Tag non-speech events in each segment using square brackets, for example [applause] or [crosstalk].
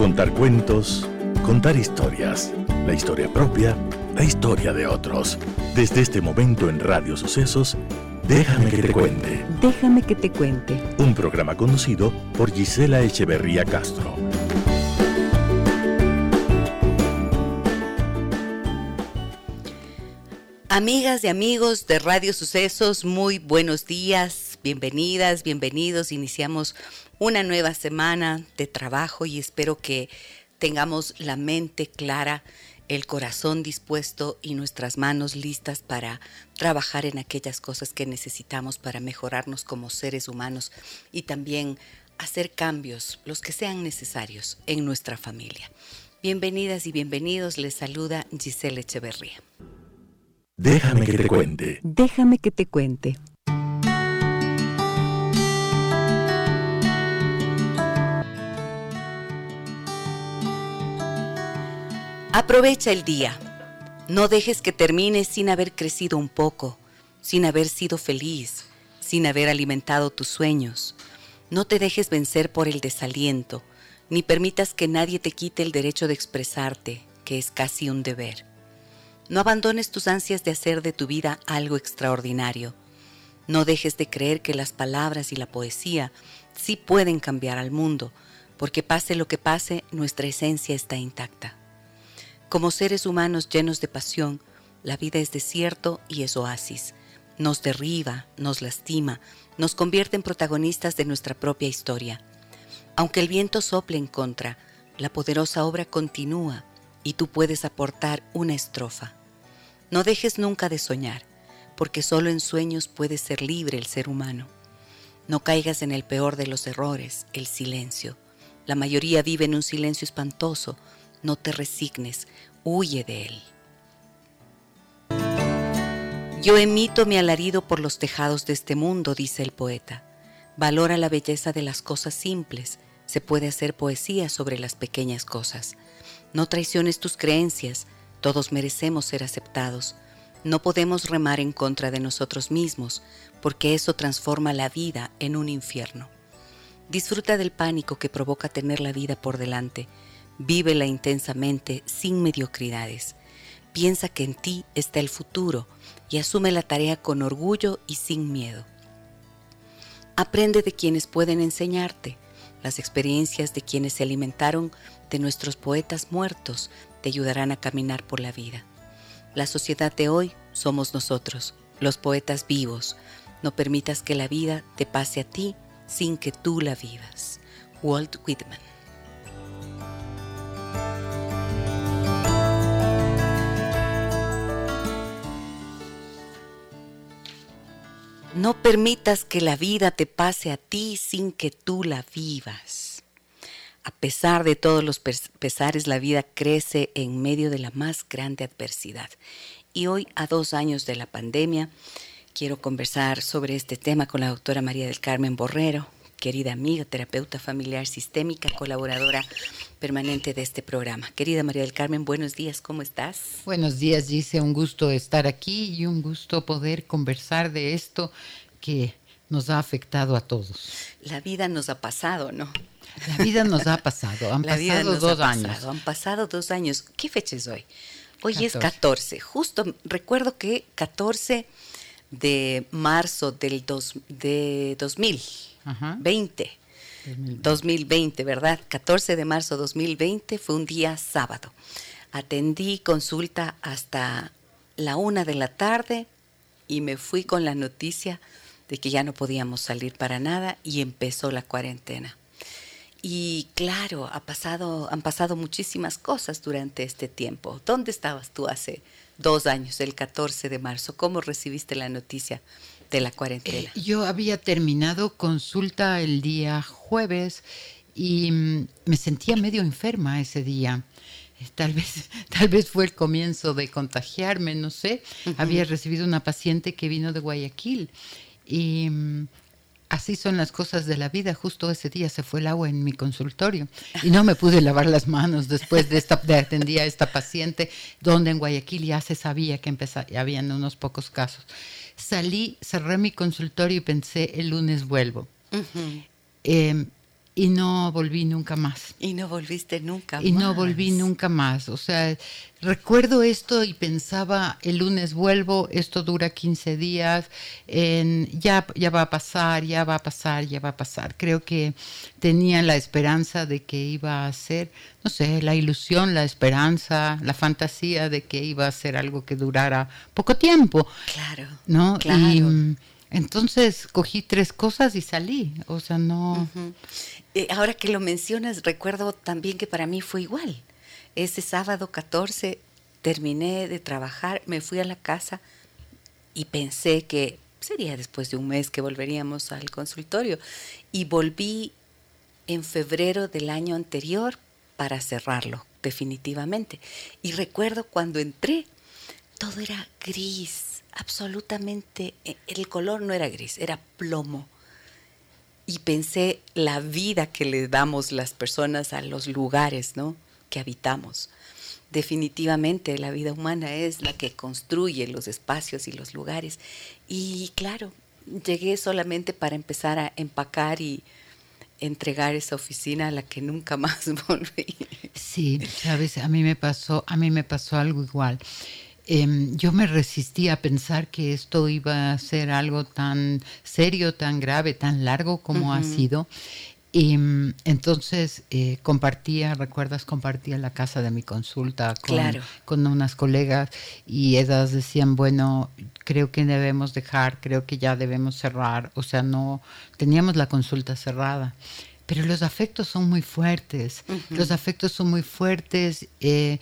Contar cuentos, contar historias, la historia propia, la historia de otros. Desde este momento en Radio Sucesos, Déjame que te cuente. Déjame que te cuente. Un programa conducido por Gisela Echeverría Castro. Amigas y amigos de Radio Sucesos, muy buenos días, bienvenidas, bienvenidos. Iniciamos una nueva semana de trabajo y espero que tengamos la mente clara, el corazón dispuesto y nuestras manos listas para trabajar en aquellas cosas que necesitamos para mejorarnos como seres humanos y también hacer cambios, los que sean necesarios, en nuestra familia. Bienvenidas y bienvenidos, les saluda Giselle Echeverría. Déjame que te cuente. Déjame que te cuente. Aprovecha el día. No dejes que termine sin haber crecido un poco, sin haber sido feliz, sin haber alimentado tus sueños. No te dejes vencer por el desaliento, ni permitas que nadie te quite el derecho de expresarte, que es casi un deber. No abandones tus ansias de hacer de tu vida algo extraordinario. No dejes de creer que las palabras y la poesía sí pueden cambiar al mundo, porque pase lo que pase, nuestra esencia está intacta. Como seres humanos llenos de pasión, la vida es desierto y es oasis. Nos derriba, nos lastima, nos convierte en protagonistas de nuestra propia historia. Aunque el viento sople en contra, la poderosa obra continúa y tú puedes aportar una estrofa. No dejes nunca de soñar, porque solo en sueños puede ser libre el ser humano. No caigas en el peor de los errores, el silencio. La mayoría vive en un silencio espantoso. No te resignes, huye de él. Yo emito mi alarido por los tejados de este mundo, dice el poeta. Valora la belleza de las cosas simples. Se puede hacer poesía sobre las pequeñas cosas. No traiciones tus creencias, todos merecemos ser aceptados. No podemos remar en contra de nosotros mismos, porque eso transforma la vida en un infierno. Disfruta del pánico que provoca tener la vida por delante. Vívela intensamente, sin mediocridades. Piensa que en ti está el futuro y asume la tarea con orgullo y sin miedo. Aprende de quienes pueden enseñarte, las experiencias de quienes se alimentaron de nuestros poetas muertos, te ayudarán a caminar por la vida. La sociedad de hoy somos nosotros, los poetas vivos. No permitas que la vida te pase a ti sin que tú la vivas. Walt Whitman. No permitas que la vida te pase a ti sin que tú la vivas. A pesar de todos los pesares, la vida crece en medio de la más grande adversidad. Y hoy, a dos años de la pandemia, quiero conversar sobre este tema con la doctora María del Carmen Borrero, querida amiga, terapeuta familiar sistémica, colaboradora permanente de este programa. Querida María del Carmen, buenos días, ¿cómo estás? Buenos días, Gise, un gusto estar aquí y un gusto poder conversar de esto que nos ha afectado a todos. La vida nos ha pasado, ¿no? La vida nos ha pasado, han [laughs] pasado dos años. Han pasado dos años. ¿Qué fecha es hoy? Hoy es 14. Justo recuerdo que 14 de marzo del dos, de 2020. 2020, ¿verdad? 14 de marzo 2020 fue un día sábado. Atendí consulta hasta la una de la tarde y me fui con la noticia de que ya no podíamos salir para nada y empezó la cuarentena. Y claro, ha pasado, han pasado muchísimas cosas durante este tiempo. ¿Dónde estabas tú hace dos años, el 14 de marzo? ¿Cómo recibiste la noticia de la cuarentena? Eh, yo había terminado consulta el día jueves y mm, me sentía medio enferma ese día. Eh, tal vez, [laughs] tal vez fue el comienzo de contagiarme, no sé. Había recibido una paciente que vino de Guayaquil y mm, así son las cosas de la vida. Justo ese día se fue el agua en mi consultorio y no me pude lavar las manos después de esta de atendía a esta paciente, donde en Guayaquil ya se sabía que empezaba, habían unos pocos casos. Salí, cerré mi consultorio y pensé el lunes vuelvo. Y no volví nunca más. Y no volviste nunca más. Y no volví nunca más. O sea, recuerdo esto y pensaba, el lunes vuelvo, esto dura 15 días, en, ya, ya va a pasar, ya va a pasar, ya va a pasar. Creo que tenía la esperanza de que iba a ser, no sé, la ilusión, la esperanza, la fantasía de que iba a ser algo que durara poco tiempo. Claro. ¿No? Claro. Y, mm, entonces cogí tres cosas y salí, o sea, no... Eh, ahora que lo mencionas, recuerdo también que para mí fue igual. Ese sábado 14 terminé de trabajar, me fui a la casa y pensé que sería después de un mes que volveríamos al consultorio. Y volví en febrero del año anterior para cerrarlo, definitivamente. Y recuerdo cuando entré, todo era gris, absolutamente, eh, el color no era gris, era plomo y pensé la vida que le damos las personas a los lugares ¿no? que habitamos. Definitivamente la vida humana es la que construye los espacios y los lugares. Y claro, llegué solamente para empezar a empacar y entregar esa oficina a la que nunca más [laughs] volví. Sí, sabes, a mí me pasó, a mí me pasó algo igual. Em, yo me resistí a pensar que esto iba a ser algo tan serio, tan grave, tan largo como ha sido. Y mm, entonces eh, compartía, recuerdas, compartía la casa de mi consulta con, con, unas colegas y ellas decían, bueno, creo que debemos dejar, creo que ya debemos cerrar, o sea, no, teníamos la consulta cerrada. Pero los afectos son muy fuertes, los afectos son muy fuertes. Eh,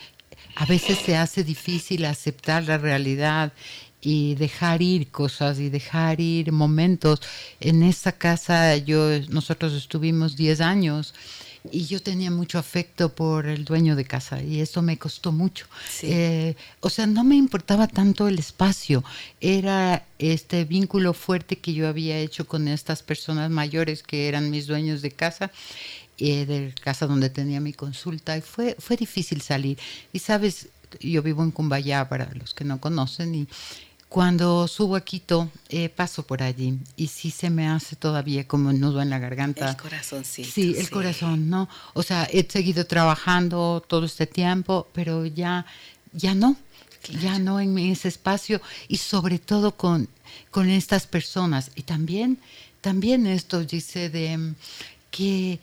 a veces se hace difícil aceptar la realidad y dejar ir cosas y dejar ir momentos. En esa casa yo nosotros estuvimos 10 años y yo tenía mucho afecto por el dueño de casa y eso me costó mucho. Eh, o sea, no me importaba tanto el espacio, era este vínculo fuerte que yo había hecho con estas personas mayores que eran mis dueños de casa eh, de casa donde tenía mi consulta y fue, fue difícil salir. Y sabes, yo vivo en Cumbayá, para los que no conocen, y cuando subo a Quito eh, paso por allí y sí se me hace todavía como un nudo en la garganta. El corazón, Sí, sí, el corazón, ¿no? O sea, he seguido trabajando todo este tiempo, pero ya, ya no. Ya no en ese espacio y sobre todo con, con estas personas. Y también, también esto dice de que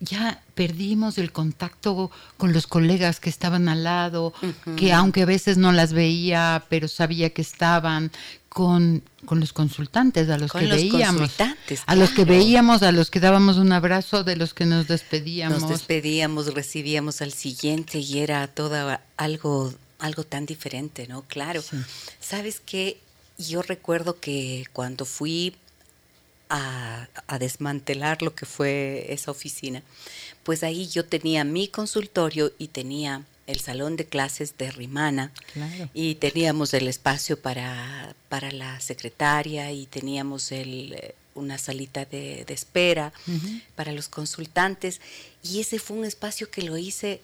ya perdimos el contacto con los colegas que estaban al lado, que aunque a veces no las veía, pero sabía que estaban con, con los consultantes, a los que veíamos, a los que veíamos, a los que dábamos un abrazo, de los que nos despedíamos. Nos despedíamos, recibíamos al siguiente y era todo algo, algo tan diferente, ¿no? Claro. ¿Sabes qué? Yo recuerdo que cuando fui a, desmantelar lo que fue esa oficina, pues ahí yo tenía mi consultorio y tenía el salón de clases de Rimana y teníamos el espacio para, para la secretaria y teníamos el, una salita de, espera para los consultantes y ese fue un espacio que lo hice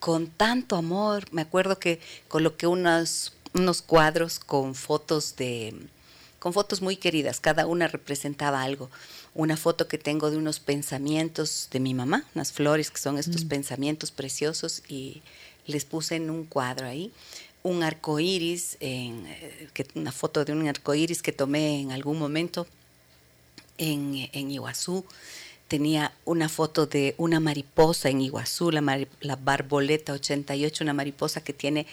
con tanto amor. Me acuerdo que coloqué unos, unos cuadros con fotos de con fotos muy queridas, cada una representaba algo. Una foto que tengo de unos pensamientos de mi mamá, unas flores que son estos mm. pensamientos preciosos y les puse en un cuadro ahí. Un arco iris, en, eh, que, una foto de un arco iris que tomé en algún momento en, en Iguazú tenía una foto de una mariposa en Iguazú, la, la, Barboleta 88, una mariposa que tiene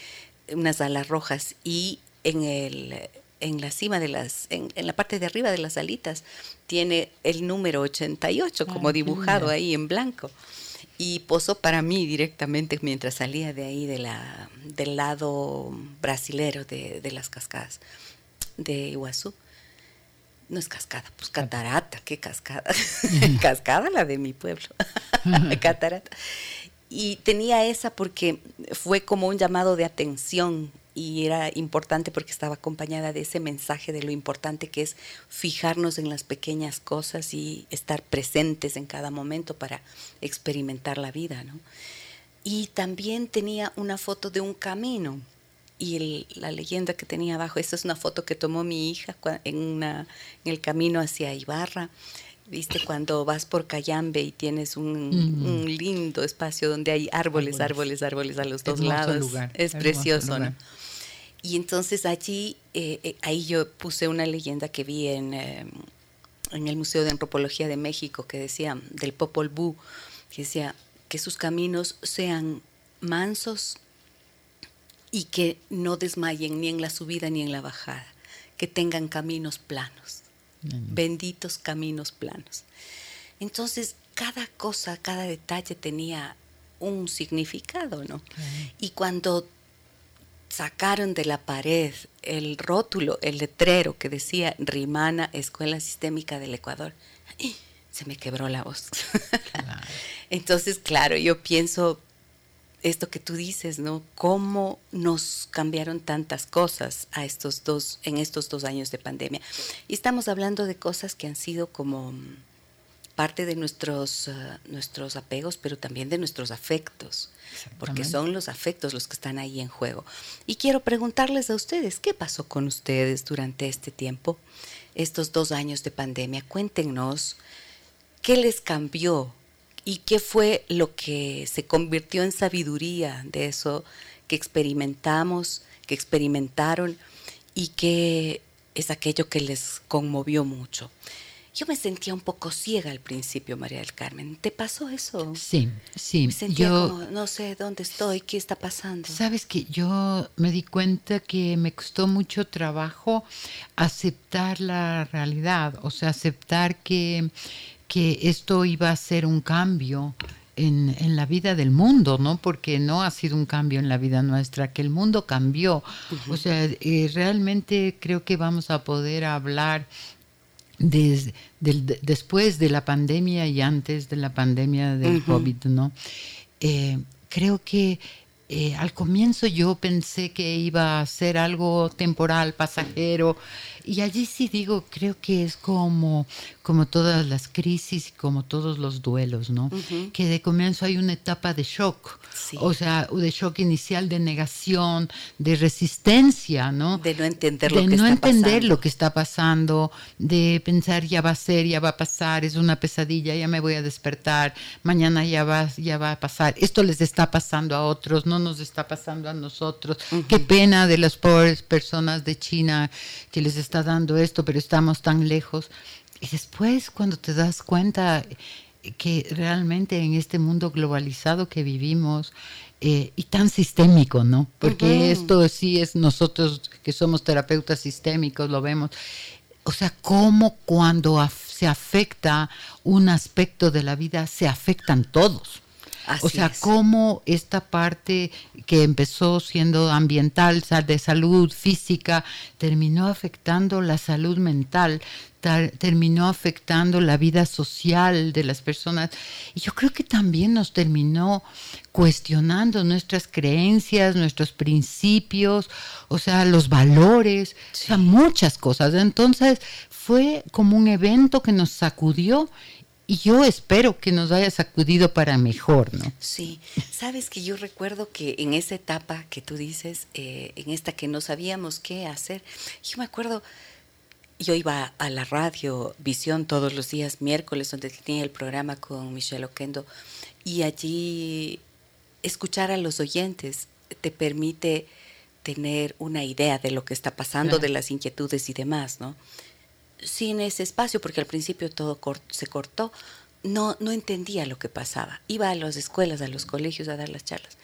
unas alas rojas y en el en la cima de las, en, la parte de arriba de las alitas, tiene el número 88 como dibujado ahí en blanco. Y posó para mí directamente mientras salía de ahí de la, del lado brasilero de, de las cascadas de Iguazú. No es cascada, pues catarata, qué cascada. [laughs] cascada la de mi pueblo. [laughs] catarata. Y tenía esa porque fue como un llamado de atención y era importante porque estaba acompañada de ese mensaje de lo importante que es fijarnos en las pequeñas cosas y estar presentes en cada momento para experimentar la vida, ¿no? Y también tenía una foto de un camino y la leyenda que tenía abajo, esta es una foto que tomó mi hija en, una, en el camino hacia Ibarra, Viste cuando vas por Cayambe y tienes un, lindo espacio donde hay árboles, árboles, árboles, a los dos lados. Es precioso, ¿no? Y entonces allí, eh, eh, ahí yo puse una leyenda que vi en, eh, en el Museo de Antropología de México que decía, del Popol Vuh, que decía que sus caminos sean mansos y que no desmayen ni en la subida ni en la bajada, que tengan caminos planos, benditos caminos planos. Entonces, cada cosa, cada detalle tenía un significado, ¿no? Y cuando sacaron de la pared el rótulo, el letrero que decía Rimana, Escuela Sistémica del Ecuador, se me quebró la voz. [laughs] Entonces, claro, yo pienso esto que tú dices, ¿no? Cómo nos cambiaron tantas cosas a estos dos, en estos dos años de pandemia. Y estamos hablando de cosas que han sido como parte de nuestros, eh, nuestros apegos, pero también de nuestros afectos, porque son los afectos los que están ahí en juego. Y quiero preguntarles a ustedes, ¿qué pasó con ustedes durante este tiempo, estos dos años de pandemia? Cuéntenos, ¿qué les cambió? ¿Y qué fue lo que se convirtió en sabiduría de eso que experimentamos, que experimentaron y que es aquello que les conmovió mucho? Yo me sentía un poco ciega al principio, María del Carmen. ¿Te pasó eso? Sí, sí. Me sentía yo, como, no sé dónde estoy, qué está pasando. Sabes que yo me di cuenta que me costó mucho trabajo aceptar la realidad, o sea, aceptar que, que esto iba a ser un cambio en, en, la vida del mundo, ¿no? Porque no ha sido un cambio en la vida nuestra, que el mundo cambió. O sea, eh, realmente creo que vamos a poder hablar desde, después de la pandemia y antes de la pandemia del COVID, ¿no? Eh, creo que eh, al comienzo yo pensé que iba a ser algo temporal, pasajero, y allí sí digo, creo que es como, como todas las crisis, como todos los duelos, ¿no? Que de comienzo hay una etapa de shock, o sea, de shock inicial, de negación, de resistencia, ¿no? De no entender lo de no entender lo que está pasando, de pensar ya va a ser, ya va a pasar, es una pesadilla, ya me voy a despertar, mañana ya va, ya va a pasar. Esto les está pasando a otros, no nos está pasando a nosotros. Qué pena de las pobres personas de China que les está dando esto, pero estamos tan lejos. Y después cuando te das cuenta que realmente en este mundo globalizado que vivimos eh, y tan sistémico, ¿no? Porque esto sí es nosotros que somos terapeutas sistémicos, lo vemos. O sea, cómo cuando se afecta un aspecto de la vida, se afectan todos o sea, cómo esta parte que empezó siendo ambiental, de salud física, terminó afectando la salud mental, terminó afectando la vida social de las personas. Y yo creo que también nos terminó cuestionando nuestras creencias, nuestros principios, o sea, los valores, o sea, muchas cosas. Entonces fue como un evento que nos sacudió y yo espero que nos haya sacudido para mejor, ¿no? Sí, sabes que yo recuerdo que en esa etapa que tú dices, eh, en esta que no sabíamos qué hacer, yo me acuerdo, yo iba a la radio Visión todos los días, miércoles, donde tenía el programa con Michelle Oquendo, y allí escuchar a los oyentes te permite tener una idea de lo que está pasando, de las inquietudes y demás, ¿no? Sin ese espacio, porque al principio todo se cortó, no, no entendía lo que pasaba. Iba a las escuelas, a los colegios a dar las charlas.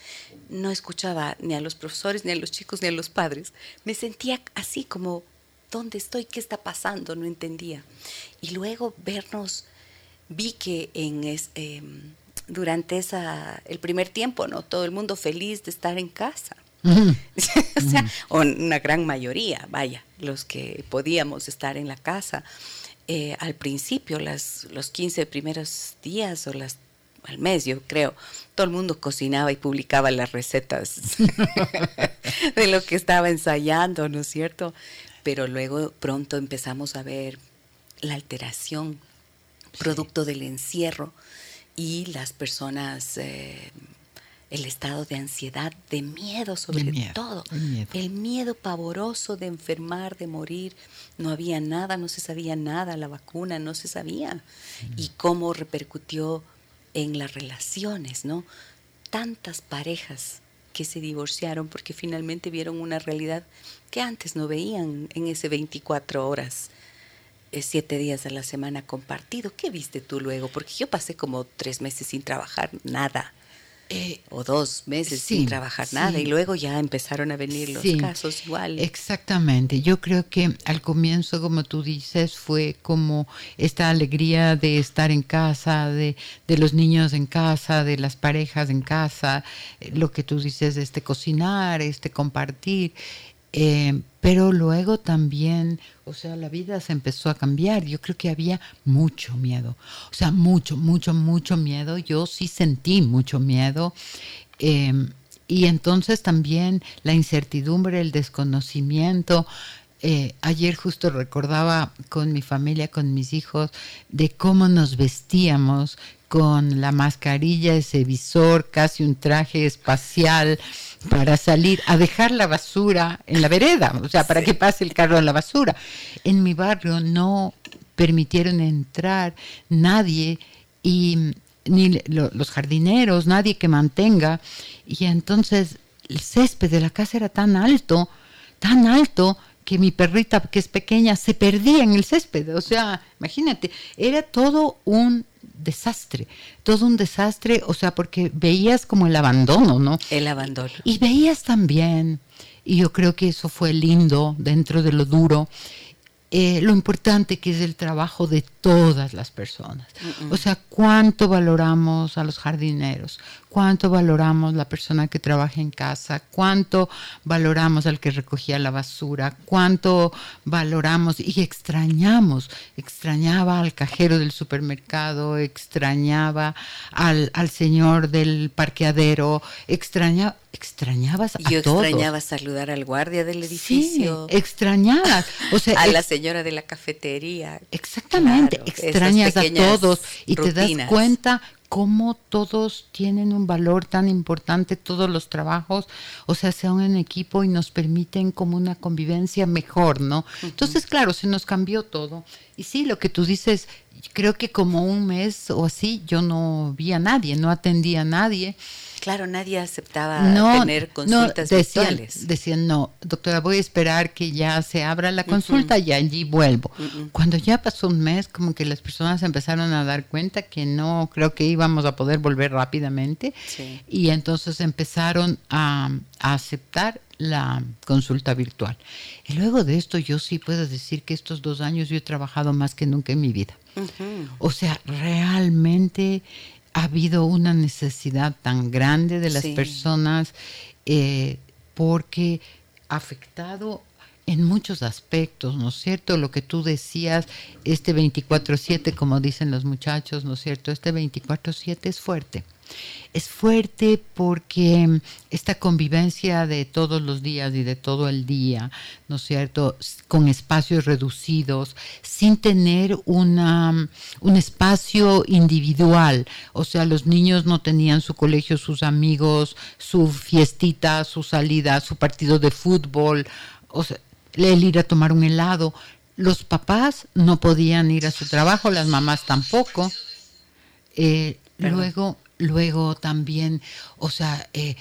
No escuchaba ni a los profesores, ni a los chicos, ni a los padres. Me sentía así como, ¿dónde estoy? ¿Qué está pasando? No entendía. Y luego vernos, vi que en em, durante esa, el primer tiempo, ¿no? Todo el mundo feliz de estar en casa. [laughs] o sea, una gran mayoría, vaya, los que podíamos estar en la casa. Eh, al principio, las, los 15 primeros días o las al mes, yo creo, todo el mundo cocinaba y publicaba las recetas [laughs] de lo que estaba ensayando, ¿no es cierto? Pero luego pronto empezamos a ver la alteración producto del encierro y las personas eh, el estado de ansiedad, de miedo sobre todo, el miedo. pavoroso de enfermar, de morir. No había nada, no se sabía nada, la vacuna no se sabía. Y cómo repercutió en las relaciones, ¿no? Tantas parejas que se divorciaron porque finalmente vieron una realidad que antes no veían en ese 24 horas eh, siete días a la semana compartido. ¿Qué viste tú luego? Porque yo pasé como tres meses sin trabajar nada. Eh, o dos meses sin trabajar nada y luego ya empezaron a venir los casos igual. Exactamente, yo creo que al comienzo, como tú dices, fue como esta alegría de estar en casa, de, de los niños en casa, de las parejas en casa, eh, lo que tú dices, este cocinar, este compartir. Eh, pero luego también, o sea, la vida se empezó a cambiar. Yo creo que había mucho miedo, o sea, mucho, mucho, mucho miedo. Yo sí sentí mucho miedo. Em, y entonces también la incertidumbre, el desconocimiento. Eh, ayer justo recordaba con mi familia, con mis hijos, de cómo nos vestíamos con la mascarilla, ese visor, casi un traje espacial para salir a dejar la basura en la vereda, o sea, para que pase el carro en la basura. En mi barrio no permitieron entrar nadie y ni los jardineros, nadie que mantenga. Y entonces el césped de la casa era tan alto, tan alto, que mi perrita, que es pequeña, se perdía en el césped. O sea, imagínate, era todo un desastre, todo un desastre, o sea, porque veías como el abandono, ¿no? El abandono. Y veías también, y yo creo que eso fue lindo dentro de lo duro, eh, lo importante que es el trabajo de todas las personas. O sea, cuánto valoramos a los jardineros, cuánto valoramos la persona que trabaja en casa, cuánto valoramos al que recogía la basura, cuánto valoramos y extrañamos, extrañaba al cajero del supermercado, extrañaba al, al señor del parqueadero, extrañaba, extrañabas a Yo extrañaba saludar al guardia del edificio. Sí, extrañabas, o sea, [laughs] a la señora de la cafetería. Exactamente, extrañas a todos y te das cuenta cómo todos tienen un valor tan importante, todos los trabajos, o sea, sean en equipo y nos permiten como una convivencia mejor, ¿no? Entonces, claro, se nos cambió todo. Y sí, lo que tú dices, creo que como un mes o así yo no vi a nadie, no atendí a nadie. Claro, nadie aceptaba tener consultas no, decían, Decían, no, doctora, voy a esperar que ya se abra la consulta y allí vuelvo. Cuando ya pasó un mes, como que las personas empezaron a dar cuenta que no, creo que íbamos a poder volver rápidamente. Y entonces empezaron a, aceptar la consulta virtual. Y luego de esto yo sí puedo decir que estos dos años yo he trabajado más que nunca en mi vida. O sea, realmente ha habido una necesidad tan grande de las personas eh, porque ha afectado en muchos aspectos, ¿no es cierto? Lo que tú decías, este 24/7, como dicen los muchachos, ¿no es cierto? Este 24/7 es fuerte. Es fuerte porque esta convivencia de todos los días y de todo el día, ¿no es cierto?, con espacios reducidos, sin tener una, un espacio individual. O sea, los niños no tenían su colegio, sus amigos, su fiestita, su salida, su partido de fútbol, o sea, el ir a tomar un helado. Los papás no podían ir a su trabajo, las mamás tampoco. Eh, luego Luego también, o sea, eh,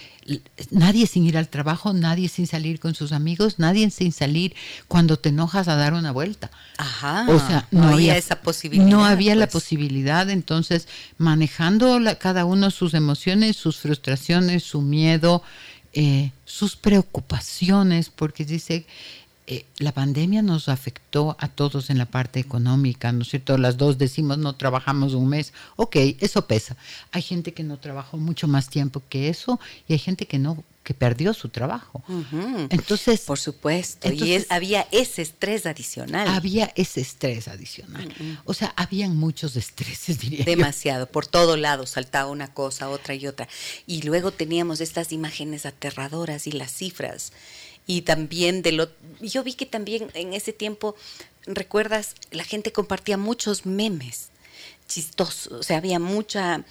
nadie sin ir al trabajo, nadie sin salir con sus amigos, nadie sin salir cuando te enojas a dar una vuelta. Ajá. O sea, no, había, esa posibilidad. No había la pues. posibilidad, entonces, manejando cada uno sus emociones, sus frustraciones, su miedo, eh, sus preocupaciones, porque dice eh, la pandemia nos afectó a todos en la parte económica, ¿no es cierto? Las dos decimos no trabajamos un mes, ok, eso pesa. Hay gente que no trabajó mucho más tiempo que eso y hay gente que no que perdió su trabajo. Entonces, por supuesto, y había ese estrés adicional. Había ese estrés adicional. O sea, habían muchos estreses, [laughs] diría Demasiado, por todo lado saltaba una cosa, otra y otra. Y luego teníamos estas imágenes aterradoras y las cifras y también de lo... Yo vi que también en ese tiempo, recuerdas, la gente compartía muchos memes chistosos, o sea, había mucha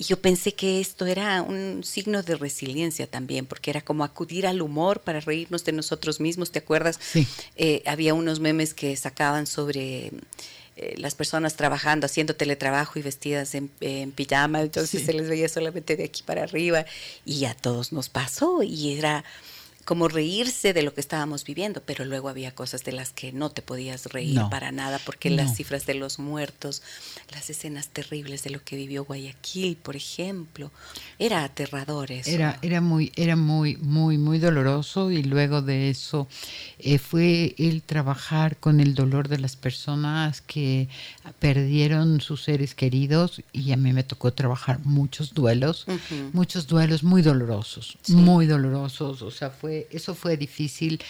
y yo pensé que esto era un signo de resiliencia también, porque era como acudir al humor para reírnos de nosotros mismos. ¿Te acuerdas? Sí. Eh, había unos memes que sacaban sobre eh, las personas trabajando, haciendo teletrabajo y vestidas en, en pijama, entonces Sí. se les veía solamente de aquí para arriba y a todos nos pasó y era como reírse de lo que estábamos viviendo, pero luego había cosas de las que no te podías reír No. para nada, porque No. las cifras de los muertos, las escenas terribles de lo que vivió Guayaquil, por ejemplo, era aterrador eso. Era, era muy, era muy, muy, muy doloroso y luego de eso eh, fue el trabajar con el dolor de las personas que perdieron sus seres queridos y a mí me tocó trabajar muchos duelos, muchos duelos muy dolorosos, Sí. muy dolorosos, o sea, fue, eso fue difícil.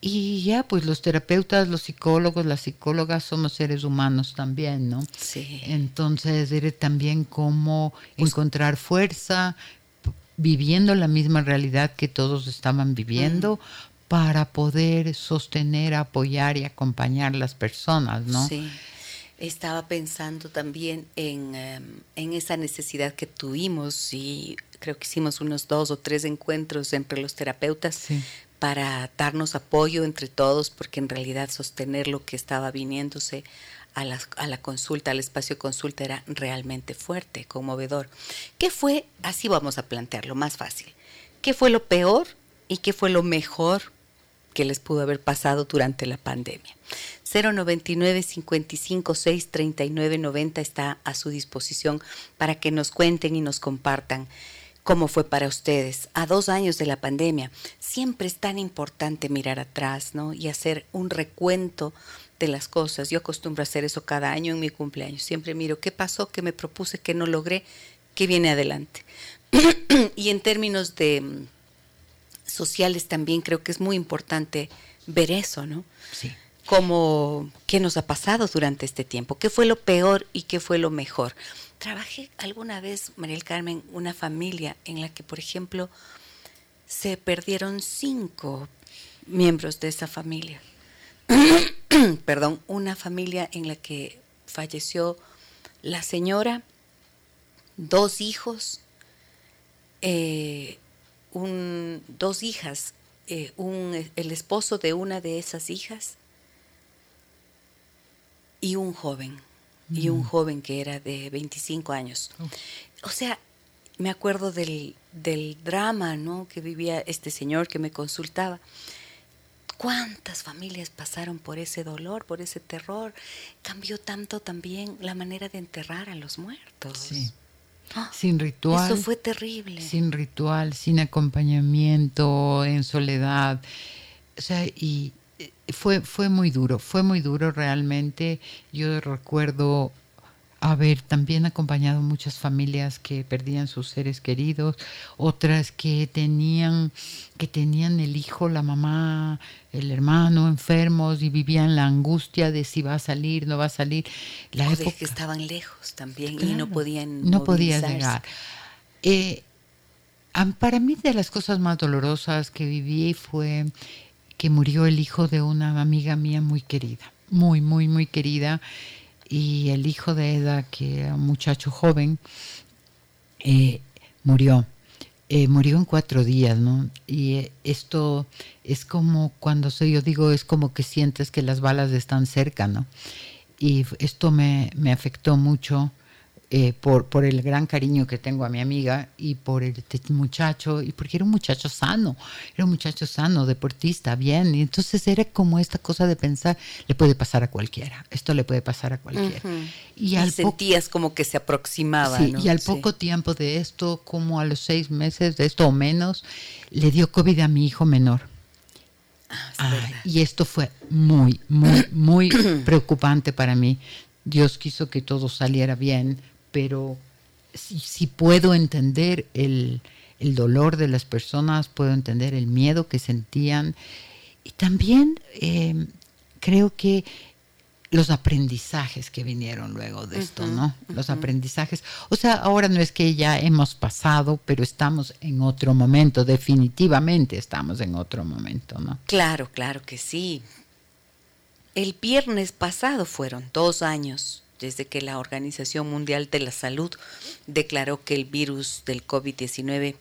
Y ya, pues los terapeutas, los psicólogos, las psicólogas somos seres humanos también, ¿no? Sí. Entonces era también cómo encontrar fuerza viviendo la misma realidad que todos estaban viviendo para poder sostener, apoyar y acompañar las personas, ¿no? Sí. Estaba pensando también en, em, en esa necesidad que tuvimos y creo que hicimos unos dos o tres encuentros entre los terapeutas Sí. para darnos apoyo entre todos, porque en realidad sostener lo que estaba viniéndose a la, a la consulta, al espacio de consulta, era realmente fuerte, conmovedor. ¿Qué fue? Así vamos a plantearlo, más fácil. ¿Qué fue lo peor y qué fue lo mejor que les pudo haber pasado durante la pandemia? 099 55 6 39 90 está a su disposición para que nos cuenten y nos compartan cómo fue para ustedes a dos años de la pandemia. Siempre es tan importante mirar atrás, ¿no? Y hacer un recuento de las cosas. Yo acostumbro a hacer eso cada año en mi cumpleaños. Siempre miro qué pasó, qué me propuse, qué no logré, qué viene adelante. [clears throat] y en términos de mm, sociales también creo que es muy importante ver eso, ¿no? Sí. Como qué nos ha pasado durante este tiempo, qué fue lo peor y qué fue lo mejor. Trabajé alguna vez, Mariel Carmen, una familia en la que, por ejemplo, se perdieron cinco miembros de esa familia. [clears throat] Perdón, una familia en la que falleció la señora, dos hijos, eh, un, dos hijas, eh, el esposo de una de esas hijas y un joven, y un joven que era de 25 años. O sea, me acuerdo del, del drama ¿no? que vivía este señor que me consultaba. ¿Cuántas familias pasaron por ese dolor, por ese terror? Cambió tanto también la manera de enterrar a los muertos. Sí. Ah, Sin ritual. Eso fue terrible. Sin ritual, sin acompañamiento, en soledad. O sea, y fue, fue muy duro, fue muy duro realmente. Yo recuerdo haber también acompañado muchas familias que perdían sus seres queridos, otras que tenían, que tenían el hijo, la mamá, el hermano enfermos y vivían la angustia de si va a salir, no va a salir. La O de época, que estaban lejos también y no podían no podía movilizarse. llegar. Eh, para mí de las cosas más dolorosas que viví fue que murió el hijo de una amiga mía muy querida, muy, muy, muy querida. Y el hijo de Eda, que era un muchacho joven, eh, murió. Eh, murió en cuatro días, ¿no? Y eh, esto es como cuando se, yo digo, es como que sientes que las balas están cerca, ¿no? Y esto me, me afectó mucho eh, por, por el gran cariño que tengo a mi amiga y por el muchacho, y porque era un muchacho sano, era un muchacho sano, deportista, bien. Y entonces era como esta cosa de pensar, le puede pasar a cualquiera, esto le puede pasar a cualquiera. Ujú. Y Y, al sentías como que se aproximaba. Sí, ¿no? y al Sí. poco tiempo de esto, como a los seis meses de esto o menos, le dio COVID a mi hijo menor. Ah, es Ah, y esto fue muy, muy, muy [clears throat] preocupante para mí. Dios quiso que todo saliera bien, pero si, si puedo entender el, el dolor de las personas, puedo entender el miedo que sentían. Y también eh, creo que los aprendizajes que vinieron luego de esto, ¿no? Los aprendizajes. O sea, ahora no es que ya hemos pasado, pero estamos en otro momento, definitivamente estamos en otro momento, ¿no? Claro, claro que sí. El viernes pasado fueron dos años desde que la Organización Mundial de la Salud declaró que el virus del COVID-19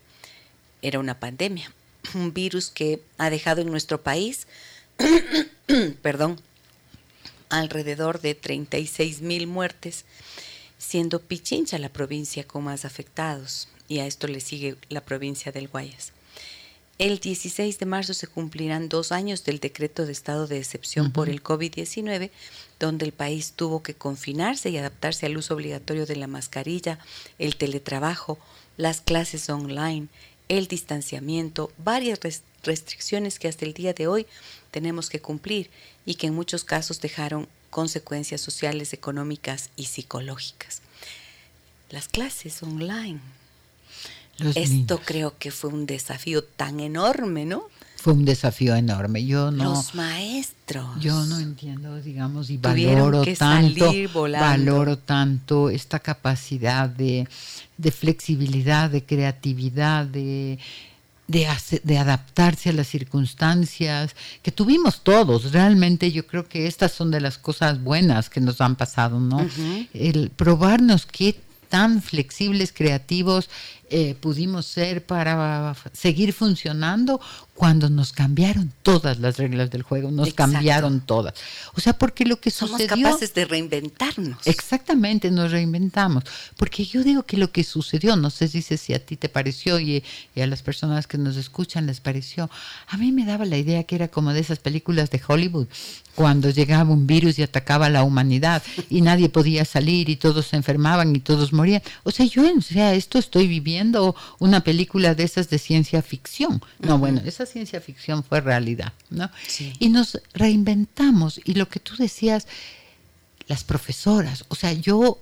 era una pandemia, un virus que ha dejado en nuestro país, [coughs] perdón, alrededor de 36 mil muertes, siendo Pichincha la provincia con más afectados, y a esto le sigue la provincia del Guayas. El 16 de marzo se cumplirán dos años del decreto de estado de excepción por el COVID-19, donde el país tuvo que confinarse y adaptarse al uso obligatorio de la mascarilla, el teletrabajo, las clases online, el distanciamiento, varias restricciones que hasta el día de hoy tenemos que cumplir y que en muchos casos dejaron consecuencias sociales, económicas y psicológicas. Las clases online esto creo que fue un desafío tan enorme, ¿no? Fue un desafío enorme. Yo no. Los maestros. Yo no entiendo, digamos, y valoro tanto, valoro tanto esta capacidad de, flexibilidad, de creatividad, de de, de, adaptarse a las circunstancias que tuvimos todos. Realmente yo creo que estas son de las cosas buenas que nos han pasado, ¿no? El probarnos qué tan flexibles, creativos eh, pudimos ser para seguir funcionando cuando nos cambiaron todas las reglas del juego, nos cambiaron todas. O sea, porque lo que Somos sucedió... capaces de reinventarnos. Exactamente, nos reinventamos. Porque yo digo que lo que sucedió, no sé si, si a ti te pareció y, y, a las personas que nos escuchan les pareció, a mí me daba la idea que era como de esas películas de Hollywood, cuando llegaba un virus y atacaba a la humanidad y nadie podía salir y todos se enfermaban y todos morían. O sea, yo, o sea, esto estoy viviendo una película de esas de ciencia ficción. No, bueno, esa ciencia ficción fue realidad, ¿no? Y nos reinventamos. Y lo que tú decías, las profesoras, o sea, yo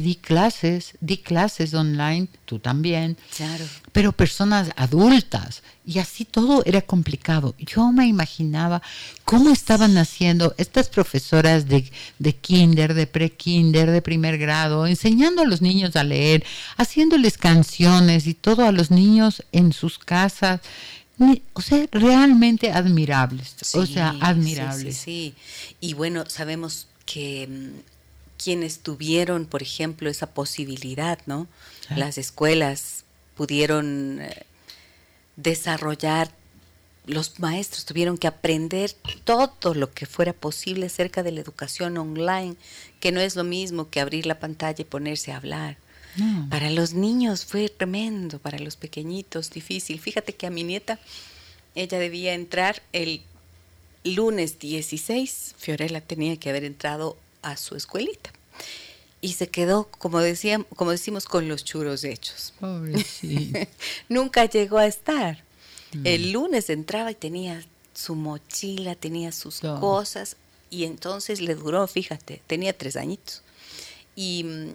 di clases, di clases online, tú también, claro. pero personas adultas, y así todo era complicado. Yo me imaginaba cómo estaban haciendo estas profesoras de, de kinder, de pre-kinder, de primer grado, enseñando a los niños a leer, haciéndoles canciones y todo a los niños en sus casas. O sea, realmente admirables. o sea, admirables. Sí, sí, Y bueno, sabemos que mm, quienes tuvieron, por ejemplo, esa posibilidad, ¿no? Las escuelas pudieron eh, desarrollar, los maestros tuvieron que aprender todo lo que fuera posible acerca de la educación online, que no es lo mismo que abrir la pantalla y ponerse a hablar. Para los niños fue tremendo, para los pequeñitos difícil. Fíjate que a mi nieta, ella debía entrar el lunes 16, Fiorella tenía que haber entrado a su escuelita. Y se quedó, como, decían, como decimos, con los churos hechos. [laughs] Nunca llegó a estar. Mm. El lunes entraba y tenía su mochila, tenía sus cosas, y entonces le duró, fíjate, tenía tres añitos. Y mm,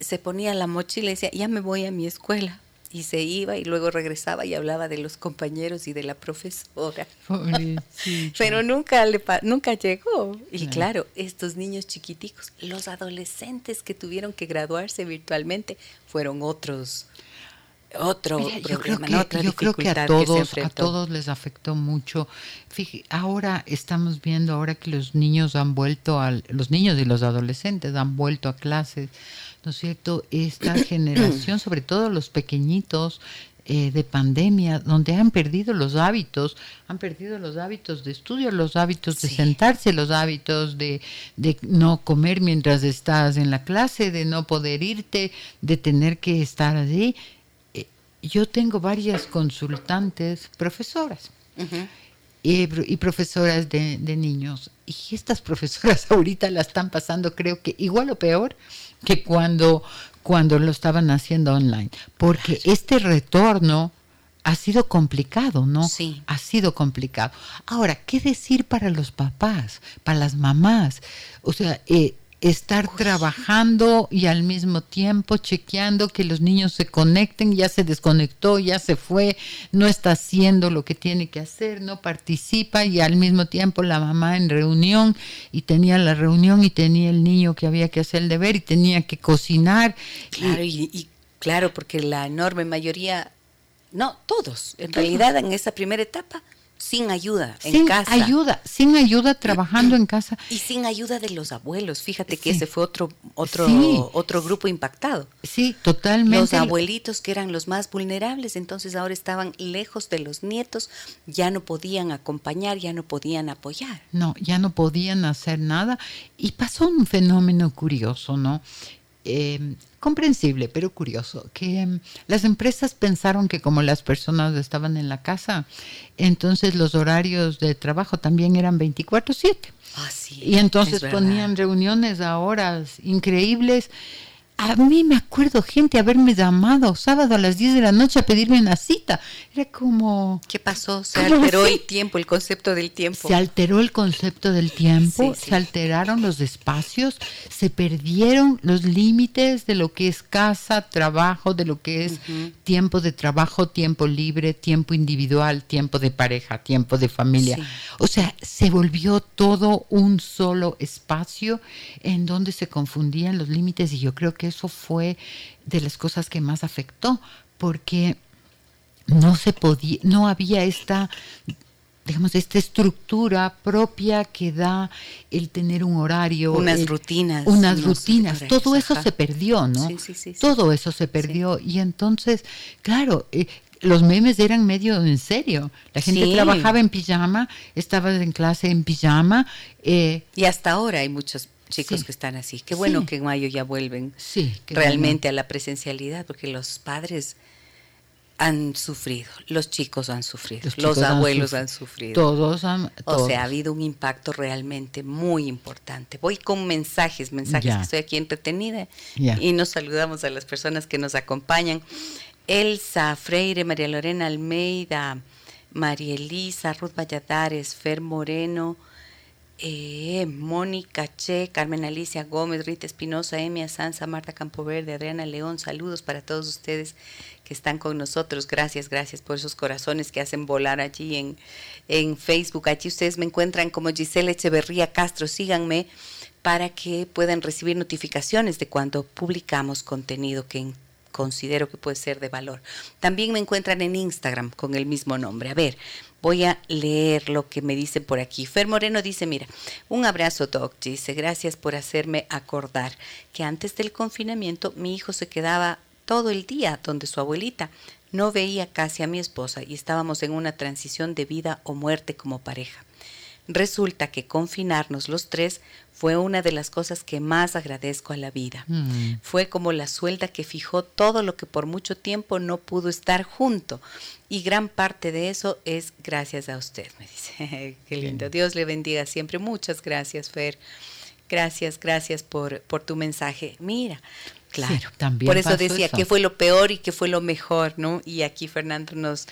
se ponía la mochila y decía, ya me voy a mi escuela y se iba y luego regresaba y hablaba de los compañeros y de la profesora. [laughs] Pero nunca le nunca llegó. Y claro, estos niños chiquiticos, los adolescentes que tuvieron que graduarse virtualmente fueron otros otro yo creo que, yo creo que a todos a todos les afectó mucho. Ahora estamos viendo ahora que los niños han vuelto a los niños y los adolescentes han vuelto a clases ¿no es cierto? Esta [clears throat] generación, sobre todo los pequeñitos eh, de pandemia, donde han perdido los hábitos, han perdido los hábitos de estudio, los hábitos de sentarse, los hábitos de, de no comer mientras estás en la clase, de no poder irte, de tener que estar allí. Eh, yo tengo varias consultantes profesoras. Y, profesoras de, de, niños. Y estas profesoras [laughs] ahorita la están pasando, creo que igual o peor, que cuando, cuando lo estaban haciendo online, porque este retorno ha sido complicado, ¿no? Sí. Ha sido complicado. Ahora, ¿qué decir para los papás, para las mamás? O sea, eh, estar trabajando y al mismo tiempo chequeando que los niños se conecten, ya se desconectó, ya se fue, no está haciendo lo que tiene que hacer, no participa y al mismo tiempo la mamá en reunión y tenía la reunión y tenía el niño que había que hacer el deber y tenía que cocinar. Claro, y, claro, porque la enorme mayoría, no, todos, en realidad en esa primera etapa sin ayuda en sin casa. ayuda, sin ayuda trabajando en casa. Y sin ayuda de los abuelos. Fíjate que Sí. ese fue otro, otro, Sí. otro grupo impactado. Sí, totalmente. Los abuelitos que eran los más vulnerables, entonces ahora estaban lejos de los nietos, ya no podían acompañar, ya no podían apoyar. No, ya no podían hacer nada. Y pasó un fenómeno curioso, ¿no? Eh, comprensible, pero curioso, que em, las empresas pensaron que como las personas estaban en la casa, entonces los horarios de trabajo también eran 24/7. Ah, sí, Y entonces ponían reuniones a horas increíbles. A mí me acuerdo gente haberme llamado sábado a las 10 de la noche a pedirme una cita. Era como... ¿Qué pasó? Se ¿Cómo alteró el tiempo, el concepto del tiempo. Se alteró el concepto del tiempo, Sí, sí. se alteraron los espacios, se perdieron los límites de lo que es casa, trabajo, de lo que es tiempo de trabajo, tiempo libre, tiempo individual, tiempo de pareja, tiempo de familia. Sí. O sea, se volvió todo un solo espacio en donde se confundían los límites y yo creo que eso fue de las cosas que más afectó, porque no se podía, no había esta digamos, esta estructura propia que da el tener un horario. Unas el- rutinas, Unas rutinas. horarios, Todo eso ajá. se perdió, ¿no? Sí, sí, sí. Todo eso se perdió. Y entonces, claro, eh, los memes eran medio en serio. La gente Sí. trabajaba en pijama, estaba en clase en pijama. eh, Y hasta ahora hay muchos chicos Sí. que están así. Qué bueno Sí. que en mayo ya vuelven sí, realmente a la presencialidad, porque los padres han sufrido, los chicos han sufrido, Los los, chicos han abuelos han sufrido. Todos han. O sea, ha habido un impacto realmente muy importante. Voy con mensajes, mensajes, Ya. que estoy aquí entretenida Ya. y nos saludamos a las personas que nos acompañan. Elsa Freire, María Lorena Almeida, María Elisa, Ruth Valladares, Fer Moreno, eh, Mónica Che, Carmen Alicia Gómez, Rita Espinosa, Emia Sanza, Marta Campoverde, Adriana León, saludos para todos ustedes que están con nosotros. Gracias, gracias por esos corazones que hacen volar allí en, en Facebook. Allí ustedes me encuentran como Gisela Echeverría Castro. Síganme para que puedan recibir notificaciones de cuando publicamos contenido que considero que puede ser de valor. También me encuentran en Instagram con el mismo nombre. A ver, voy a leer lo que me dicen por aquí. Fer Moreno dice, mira, un abrazo Doc, dice, gracias por hacerme acordar que antes del confinamiento mi hijo se quedaba todo el día donde su abuelita. No veía casi a mi esposa y estábamos en una transición de vida o muerte como pareja. Resulta que confinarnos los tres fue una de las cosas que más agradezco a la vida. Mm. Fue como la suelda que fijó todo lo que por mucho tiempo no pudo estar junto. Y gran parte de eso es gracias a usted, me dice. [laughs] Qué lindo. Dios le bendiga siempre. Muchas gracias, Fer. Gracias, gracias por, por tu mensaje. Mira, claro. también por eso decía eso. que fue lo peor y que fue lo mejor, ¿no? Y aquí Fernando nos,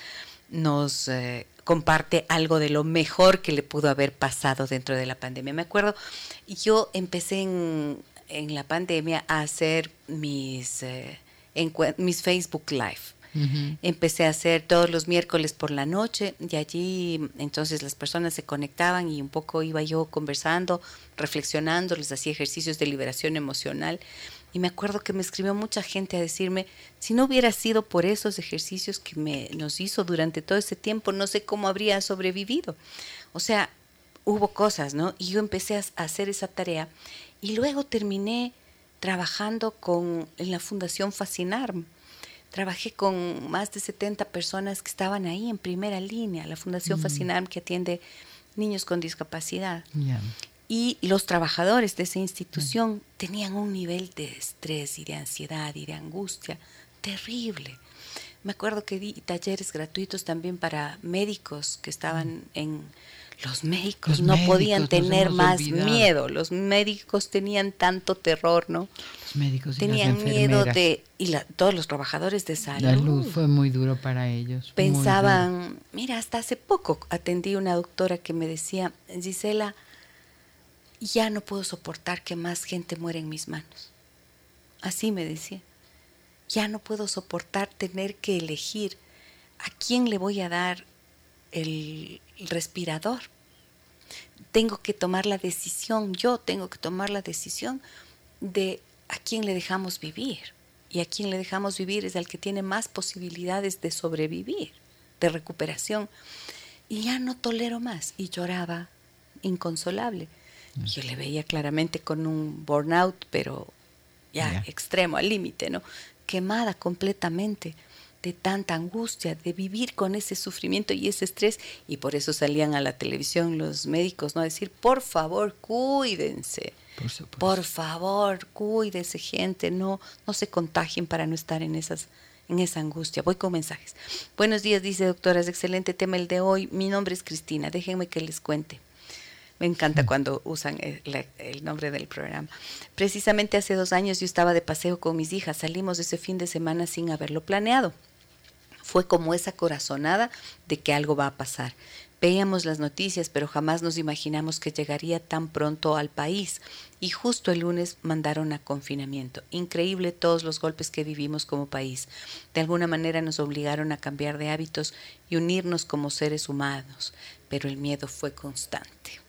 nos eh, comparte algo de lo mejor que le pudo haber pasado dentro de la pandemia. Me acuerdo, yo empecé en, en la pandemia a hacer mis, eh, mis Facebook Live. Empecé a hacer todos los miércoles por la noche y allí entonces las personas se conectaban y un poco iba yo conversando, reflexionando, les hacía ejercicios de liberación emocional. Y me acuerdo que me escribió mucha gente a decirme, si no hubiera sido por esos ejercicios que me, nos hizo durante todo ese tiempo, no sé cómo habría sobrevivido. O sea, hubo cosas, ¿no? Y yo empecé a, hacer esa tarea y luego terminé trabajando con, en la Fundación Fascinar. Trabajé con más de 70 personas que estaban ahí en primera línea, la Fundación Fascinar que atiende niños con discapacidad. Ya. Y los trabajadores de esa institución tenían un nivel de estrés y de ansiedad y de angustia terrible. Me acuerdo que di talleres gratuitos también para médicos que estaban en... Los médicos Los no médicos, podían tener más olvidado. miedo. Los médicos tenían tanto terror, ¿no? Los médicos y las Tenían miedo de... Y la- todos los trabajadores de salud. La luz fue muy duro para ellos. pensaban, mira, hasta hace poco atendí una doctora que me decía, Gisela, ya no puedo soportar que más gente muera en mis manos. Así me decía, ya no puedo soportar tener que elegir a quién le voy a dar el respirador. Tengo que tomar la decisión, yo tengo que tomar la decisión de a quién le dejamos vivir. Y a quien le dejamos vivir es al que tiene más posibilidades de sobrevivir, de recuperación. y ya no tolero más. Y lloraba inconsolable. Yo le veía claramente con un burnout, pero ya extremo, al límite, ¿no? Quemada completamente de tanta angustia, de vivir con ese sufrimiento y ese estrés. Y por eso salían a la televisión los médicos, ¿no? A decir, por favor, cuídense. Por, favor, cuídense, gente, no, no se contagien para no estar en esas en esa angustia. Voy con mensajes. Buenos días, dice doctoras, excelente tema el de hoy. Mi nombre es Cristina, déjenme que les cuente. Me encanta cuando usan el, nombre del programa. Precisamente hace dos años yo estaba de paseo con mis hijas. Salimos ese fin de semana sin haberlo planeado. Fue como esa corazonada de que algo va a pasar. Veíamos las noticias, pero jamás nos imaginamos que llegaría tan pronto al país. Y justo el lunes mandaron a confinamiento. Increíble todos los golpes que vivimos como país. De alguna manera nos obligaron a cambiar de hábitos y unirnos como seres humanos, pero el miedo fue constante.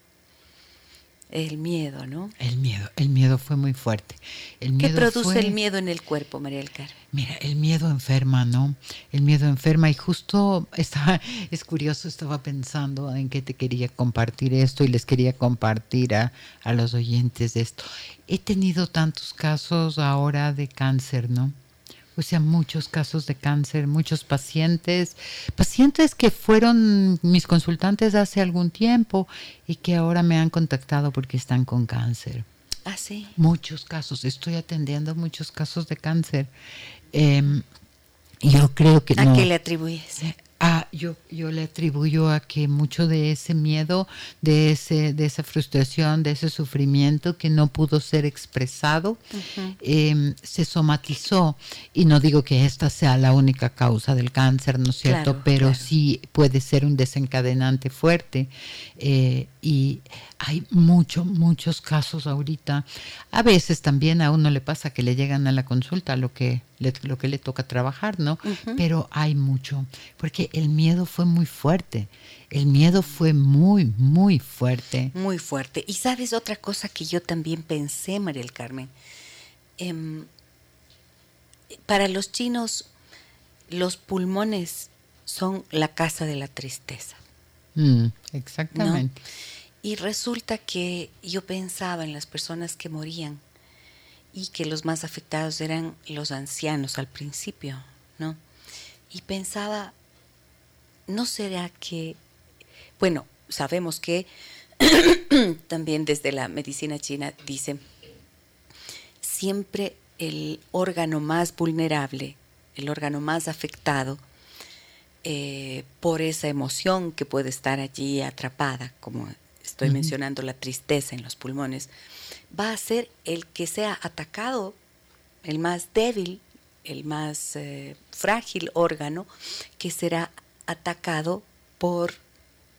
El miedo, ¿no? El miedo, el miedo fue muy fuerte. El ¿Qué produce el miedo en el cuerpo, María del Mira, el miedo enferma, ¿no? El miedo enferma y justo estaba, [laughs] es curioso, estaba pensando en que te quería compartir esto y les quería compartir a, a los oyentes de esto. He tenido tantos casos ahora de cáncer, ¿no? O sea, muchos casos de cáncer, muchos pacientes, pacientes que fueron mis consultantes hace algún tiempo y que ahora me han contactado porque están con cáncer. Ah, sí. Muchos casos, estoy atendiendo muchos casos de cáncer. Eh, yo creo que... ¿A qué le atribuyes? Ah, yo, yo le atribuyo a que mucho de ese miedo, de, ese, de esa frustración, de ese sufrimiento que no pudo ser expresado, em, se somatizó. Y no digo que esta sea la única causa del cáncer, ¿no es cierto? Pero sí puede ser un desencadenante fuerte. Eh, y hay muchos, muchos casos ahorita. A veces también a uno le pasa que le llegan a la consulta lo que le, lo que le toca trabajar, ¿no? Pero hay mucho, porque el miedo fue muy fuerte. El miedo fue muy, muy fuerte. Muy fuerte. Y sabes otra cosa que yo también pensé, Mariel Carmen. Em, para los chinos, los pulmones son la casa de la tristeza. Mm, exactamente. Y resulta que yo pensaba en las personas que morían y que los más afectados eran los ancianos al principio, ¿no? Y pensaba, ¿no será que, bueno, sabemos que [coughs] también desde la medicina china dicen, siempre el órgano más vulnerable, el órgano más afectado eh, por esa emoción que puede estar allí atrapada, como estoy mencionando la tristeza en los pulmones, va a ser el que sea atacado, el más débil, el más eh, frágil órgano, que será atacado por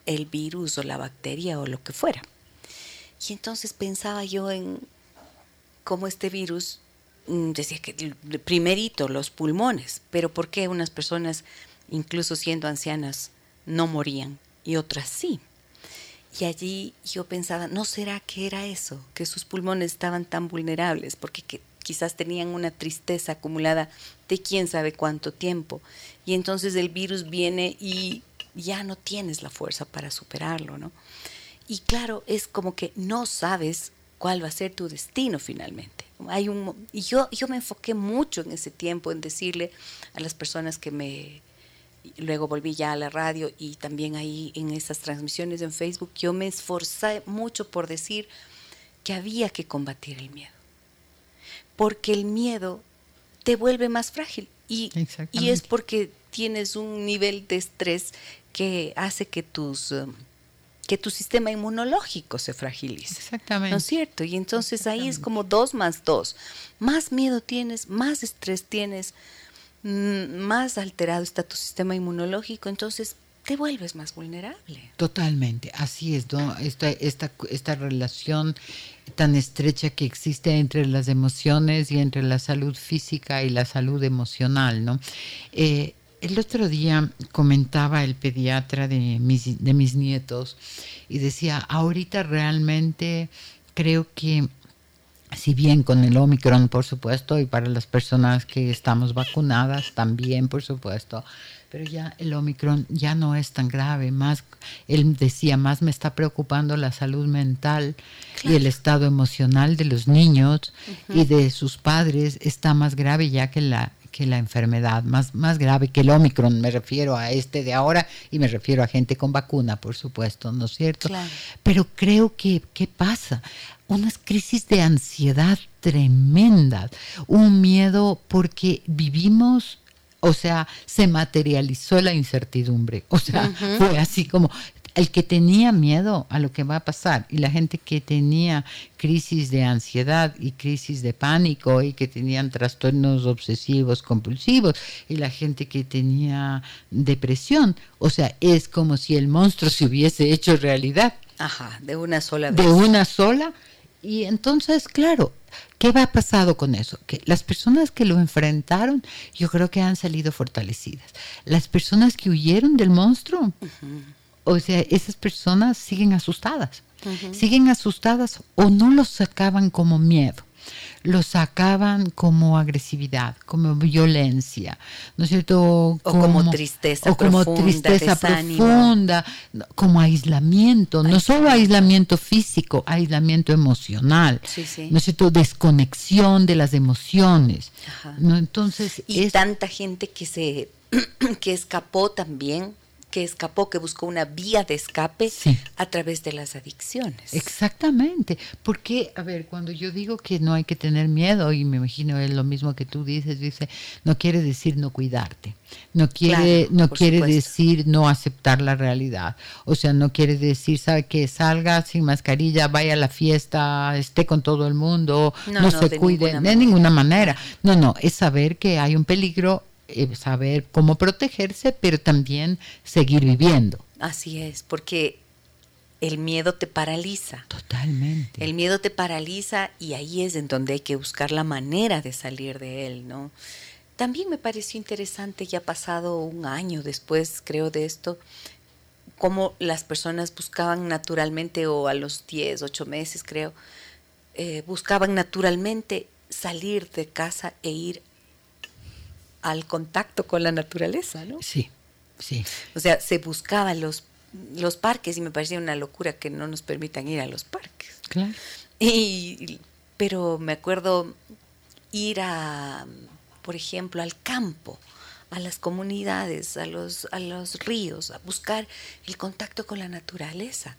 el virus o la bacteria o lo que fuera. Y entonces pensaba yo en cómo este virus mm, decía que primerito los pulmones, pero ¿por qué unas personas, incluso siendo ancianas, no morían y otras sí? Y allí yo pensaba, ¿no será que era eso? Que sus pulmones estaban tan vulnerables, porque quizás tenían una tristeza acumulada de quién sabe cuánto tiempo. Y entonces el virus viene y ya no tienes la fuerza para superarlo, ¿no? Y claro, es como que no sabes cuál va a ser tu destino finalmente. Hay un, y yo, yo me enfoqué mucho en ese tiempo en decirle a las personas que me luego volví ya a la radio y también ahí en esas transmisiones en Facebook, yo me esforcé mucho por decir que había que combatir el miedo. Porque el miedo te vuelve más frágil y, y es porque tienes un nivel de estrés que hace que tus... Um, que tu sistema inmunológico se fragilice. Exactamente. ¿No es cierto? Y entonces ahí es como dos más dos. Más miedo tienes, más estrés tienes, más alterado está tu sistema inmunológico, entonces te vuelves más vulnerable. Totalmente, así es, ¿no? Esta, esta, esta relación tan estrecha que existe entre las emociones y entre la salud física y la salud emocional, ¿no? Eh, el otro día comentaba el pediatra de mis, de mis nietos y decía, ahorita realmente creo que si bien con el Omicron, por supuesto, y para las personas que estamos vacunadas también, por supuesto, pero ya el Omicron ya no es tan grave, más, él decía, más me está preocupando la salud mental y el estado emocional de los niños y de sus padres. Está más grave ya que la que la enfermedad, más, más grave que el Omicron, me refiero a este de ahora y me refiero a gente con vacuna, por supuesto, ¿no es cierto? Pero creo que, ¿qué pasa? Unas crisis de ansiedad tremendas, un miedo porque vivimos o sea, se materializó la incertidumbre. O sea, fue así como el que tenía miedo a lo que va a pasar y la gente que tenía crisis de ansiedad y crisis de pánico y que tenían trastornos obsesivos compulsivos y la gente que tenía depresión. O sea, es como si el monstruo se hubiese hecho realidad. Ajá, de una sola vez. De una sola. Y entonces, claro, ¿Qué va pasado con eso? Que las personas que lo enfrentaron, yo creo que han salido fortalecidas. Las personas que huyeron del monstruo, o sea, esas personas siguen asustadas. Siguen asustadas o no los sacaban como miedo lo sacaban como agresividad, como violencia, ¿no es cierto? o como tristeza o como profunda, tristeza profunda, como aislamiento, no solo aislamiento físico, aislamiento emocional, ¿no es cierto? Desconexión de las emociones, ¿no? Entonces y tanta gente que se [clears throat] que escapó también que escapó, que buscó una vía de escape a través de las adicciones. Exactamente, porque, a ver, cuando yo digo que no hay que tener miedo, y me imagino es lo mismo que tú dices, dice, no quiere decir no cuidarte, no quiere, no quiere decir no aceptar la realidad, o sea, no quiere decir, sabe que salga sin mascarilla, vaya a la fiesta, esté con todo el mundo, no, se cuide, de ninguna manera. No, no, es saber que hay un peligro eh, saber cómo protegerse, pero también seguir viviendo. Así es, porque el miedo te paraliza. Totalmente. El miedo te paraliza y ahí es en donde hay que buscar la manera de salir de él, ¿no? También me pareció interesante, ya pasado un año después, creo, de esto, cómo las personas buscaban naturalmente, o a los 10, 8 meses, creo, eh, buscaban naturalmente salir de casa e ir al contacto con la naturaleza, ¿no? Sí, sí. O sea, se buscaban los, los parques y me parecía una locura que no nos permitan ir a los parques. Claro. Y, pero me acuerdo ir a, por ejemplo, al campo, a las comunidades, a los, a los ríos, a buscar el contacto con la naturaleza.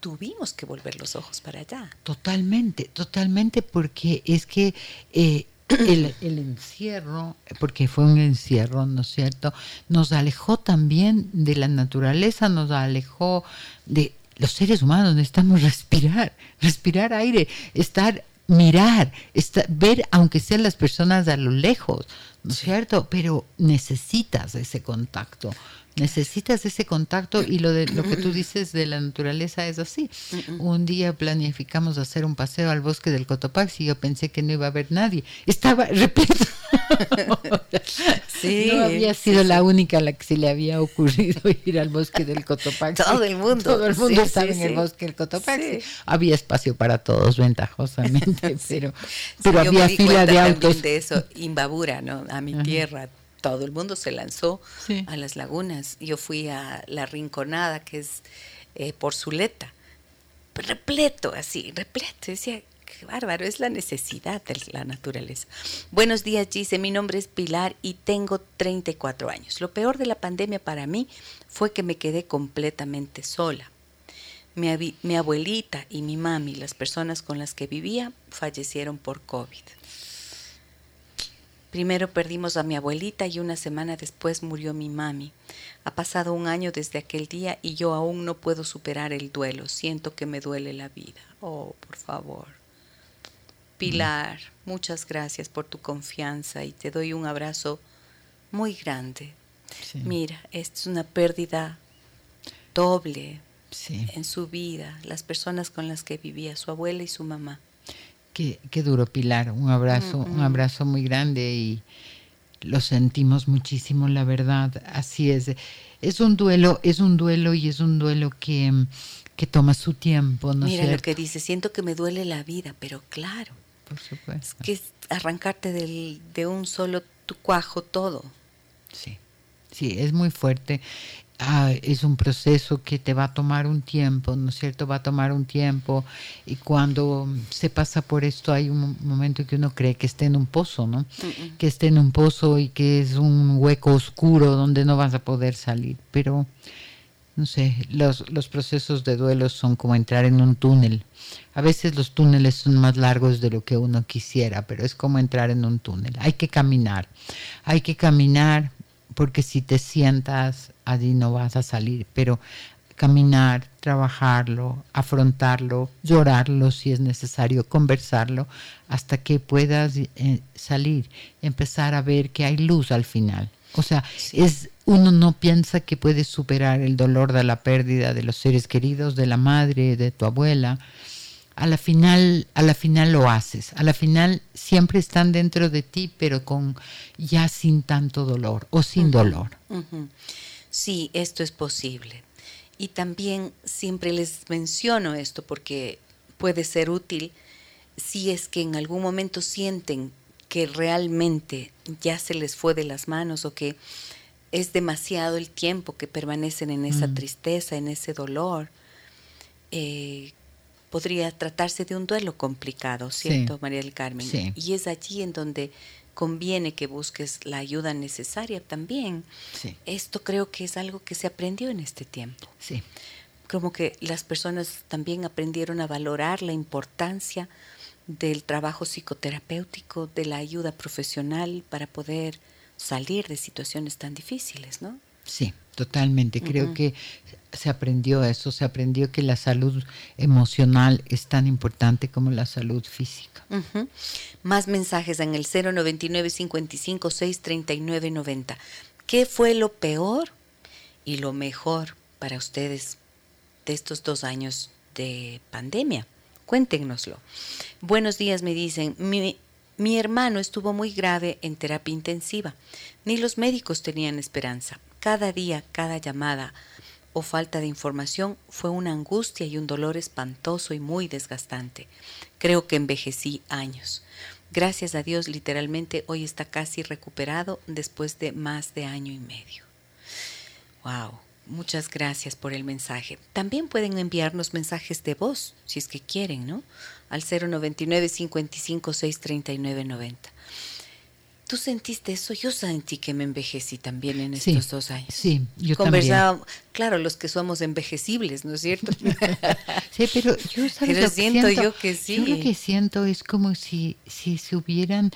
Tuvimos que volver los ojos para allá. Totalmente, totalmente, porque es que eh, el, encierro, porque fue un encierro, ¿no es cierto? Nos alejó también de la naturaleza, nos alejó de los seres humanos, necesitamos respirar, respirar aire, estar, mirar, estar, ver, aunque sean las personas a lo lejos, ¿no es cierto? Pero necesitas ese contacto. Necesitas ese contacto y lo de lo que tú dices de la naturaleza es así. Un día planificamos hacer un paseo al bosque del Cotopaxi y yo pensé que no iba a haber nadie. Estaba [laughs] repleto. no había sido la única a la que se le había ocurrido [laughs] ir al bosque del Cotopaxi. Todo el mundo. Todo el mundo estaba en el bosque del Cotopaxi. Había espacio para todos, ventajosamente, [laughs] pero, pero había fila de autos. de eso, Imbabura, ¿no? A mi tierra todo el mundo se lanzó a las lagunas. Yo fui a la Rinconada, que es eh, por Zuleta, repleto, así, repleto. Decía, qué bárbaro, es la necesidad de la naturaleza. Buenos días, Gise. Mi nombre es Pilar y tengo 34 años. Lo peor de la pandemia para mí fue que me quedé completamente sola. Mi, mi abuelita y mi mami, las personas con las que vivía, fallecieron por COVID. Primero perdimos a mi abuelita y una semana después murió mi mami. Ha pasado un año desde aquel día y yo aún no puedo superar el duelo. Siento que me duele la vida. Oh, por favor. Pilar, muchas gracias por tu confianza y te doy un abrazo muy grande. Mira, esta es una pérdida doble en su vida, las personas con las que vivía, su abuela y su mamá. Qué, duro, Pilar. Un abrazo, un abrazo muy grande y lo sentimos muchísimo, la verdad. Así es. Es un duelo, es un duelo y es un duelo que, que toma su tiempo, ¿no Mira lo que dice, siento que me duele la vida, pero claro. por supuesto. que es arrancarte del, de un solo tu cuajo todo. Sí, sí, es muy fuerte. Ah, es un proceso que te va a tomar un tiempo, ¿no es cierto? Va a tomar un tiempo y cuando se pasa por esto hay un momento que uno cree que está en un pozo, ¿no? Que esté en un pozo y que es un hueco oscuro donde no vas a poder salir. Pero, no sé, los, los procesos de duelo son como entrar en un túnel. A veces los túneles son más largos de lo que uno quisiera, pero es como entrar en un túnel. Hay que caminar, hay que caminar porque si te sientas allí no vas a salir, pero caminar, trabajarlo, afrontarlo, llorarlo si es necesario, conversarlo, hasta que puedas eh, salir, empezar a ver que hay luz al final. O sea, es uno no piensa que puede superar el dolor de la pérdida de los seres queridos, de la madre, de tu abuela, a la final, a la final lo haces. A la final siempre están dentro de ti, pero con ya sin tanto dolor o sin dolor. Sí, esto es posible. Y también siempre les menciono esto porque puede ser útil si es que en algún momento sienten que realmente ya se les fue de las manos o que es demasiado el tiempo que permanecen en esa mm. tristeza, en ese dolor. Eh, podría tratarse de un duelo complicado, ¿cierto, María del Carmen? Y es allí en donde conviene que busques la ayuda necesaria también. Esto creo que es algo que se aprendió en este tiempo. Sí. Como que las personas también aprendieron a valorar la importancia del trabajo psicoterapéutico, de la ayuda profesional para poder salir de situaciones tan difíciles, ¿no? Sí, totalmente. Creo que se aprendió eso, se aprendió que la salud emocional es tan importante como la salud física. Más mensajes en el 099 55 639 90. ¿Qué fue lo peor y lo mejor para ustedes de estos dos años de pandemia? Cuéntenoslo. Buenos días, me dicen. Mi, mi hermano estuvo muy grave en terapia intensiva. Ni los médicos tenían esperanza. Cada día, cada llamada o falta de información fue una angustia y un dolor espantoso y muy desgastante. Creo que envejecí años. Gracias a Dios, literalmente hoy está casi recuperado después de más de año y medio. Wow, muchas gracias por el mensaje. También pueden enviarnos mensajes de voz, si es que quieren, ¿no? Al 099 55 639 90. ¿Tú sentiste eso? Yo sentí que me envejecí también en estos dos años. Sí, yo Conversábamos, claro, los que somos envejecibles, ¿no es cierto? [laughs] sí, pero yo [laughs] pero siento, yo que sí. Yo lo que siento es como si, si se hubieran,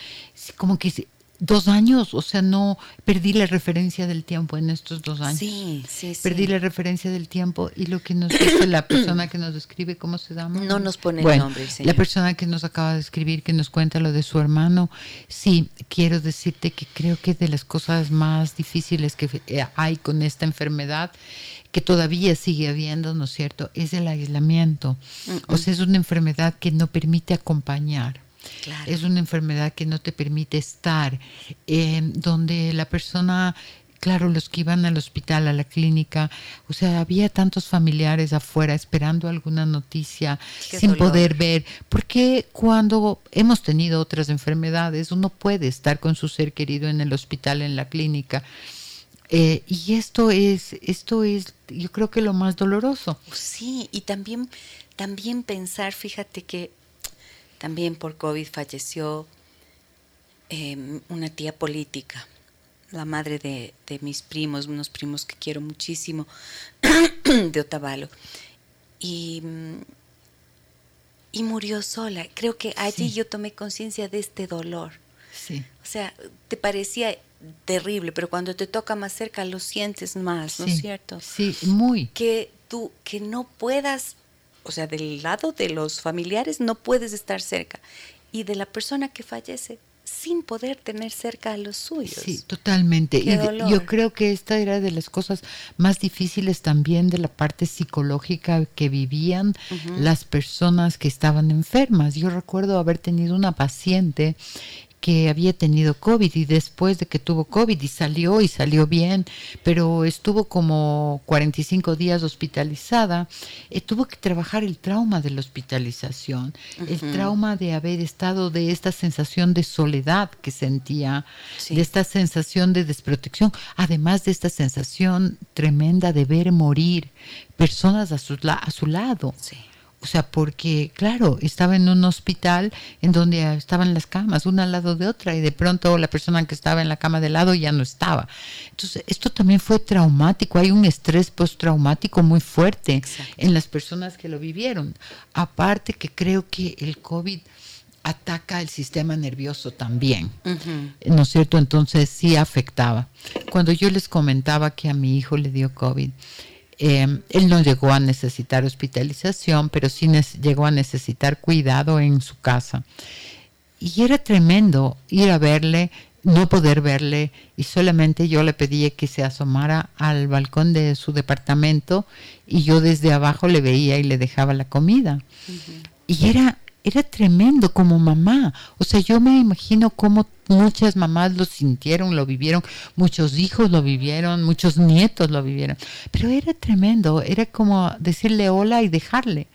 como que dos años, o sea, no perdí la referencia del tiempo en estos dos años. Sí, sí, sí. Perdí la referencia del tiempo y lo que nos dice la [coughs] persona que nos escribe, ¿cómo se llama? No nos pone el nombre, La persona que nos acaba de escribir, que nos cuenta lo de su hermano, sí, quiero decirte que creo que de las cosas más difíciles que eh, hay con esta enfermedad, que todavía sigue habiendo, ¿no es cierto?, es el aislamiento. O sea, es una enfermedad que no permite acompañar. Es una enfermedad que no te permite estar, eh, donde la persona claro, los que iban al hospital, a la clínica, o sea, había tantos familiares afuera esperando alguna noticia sin poder ver. Porque cuando hemos tenido otras enfermedades, uno puede estar con su ser querido en el hospital, en la clínica. Eh, y esto es, esto es, yo creo que lo más doloroso. Sí, y también, también pensar, fíjate que también por COVID falleció em, una tía política, la madre de, mis primos, unos primos que quiero muchísimo, [clears throat] de Otavalo. Y, y murió sola. Creo que allí yo tomé conciencia de este dolor. Sí. O sea, te parecía terrible, pero cuando te toca más cerca lo sientes más, ¿no es cierto? Sí, muy. Que tú, que no puedas o sea, del lado de los familiares no puedes estar cerca y de la persona que fallece sin poder tener cerca a los suyos. Sí, totalmente. y yo creo que esta era de las cosas más difíciles también de la parte psicológica que vivían las personas que estaban enfermas. Yo recuerdo haber tenido una paciente que había tenido COVID y después de que tuvo COVID y salió y salió bien, pero estuvo como 45 días hospitalizada, eh, tuvo que trabajar el trauma de la hospitalización, el trauma de haber estado de esta sensación de soledad que sentía, de esta sensación de desprotección, además de esta sensación tremenda de ver morir personas a su, a su lado. O sea, porque, claro, estaba en un hospital en donde estaban las camas, una al lado de otra, y de pronto la persona que estaba en la cama de lado ya no estaba. Entonces, esto también fue traumático. Hay un estrés postraumático muy fuerte en las personas que lo vivieron. Aparte que creo que el COVID ataca el sistema nervioso también, ¿no es cierto? Entonces sí afectaba. Cuando yo les comentaba que a mi hijo le dio COVID, Em, él no llegó a necesitar hospitalización, pero sí llegó a necesitar cuidado en su casa. Y era tremendo ir a verle, no poder verle, y solamente yo le pedía que se asomara al balcón de su departamento y yo desde abajo le veía y le dejaba la comida. Y era era tremendo como mamá. O sea, yo me imagino cómo muchas mamás lo sintieron, lo vivieron, muchos hijos lo vivieron, muchos nietos lo vivieron. Pero era tremendo, era como decirle hola y dejarle.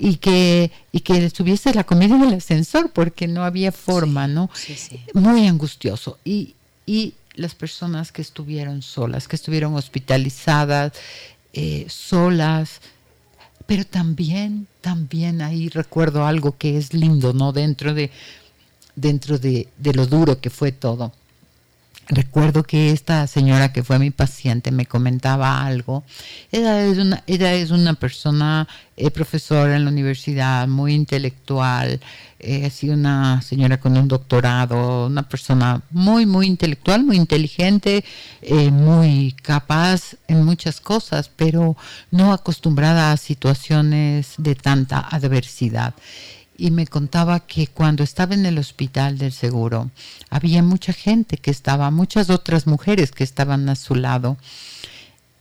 Y que, y que estuviese la comida en el ascensor porque no había forma, ¿no? Sí, sí. Muy angustioso. Y, y las personas que estuvieron solas, que estuvieron hospitalizadas, eh, solas, pero también, también ahí recuerdo algo que es lindo, ¿no? Dentro de, dentro de, de lo duro que fue todo. Recuerdo que esta señora que fue mi paciente me comentaba algo. Ella es una, ella es una persona eh, profesora en la universidad, muy intelectual, eh, así una señora con un doctorado, una persona muy, muy intelectual, muy inteligente, eh, muy capaz en muchas cosas, pero no acostumbrada a situaciones de tanta adversidad y me contaba que cuando estaba en el hospital del seguro había mucha gente que estaba, muchas otras mujeres que estaban a su lado.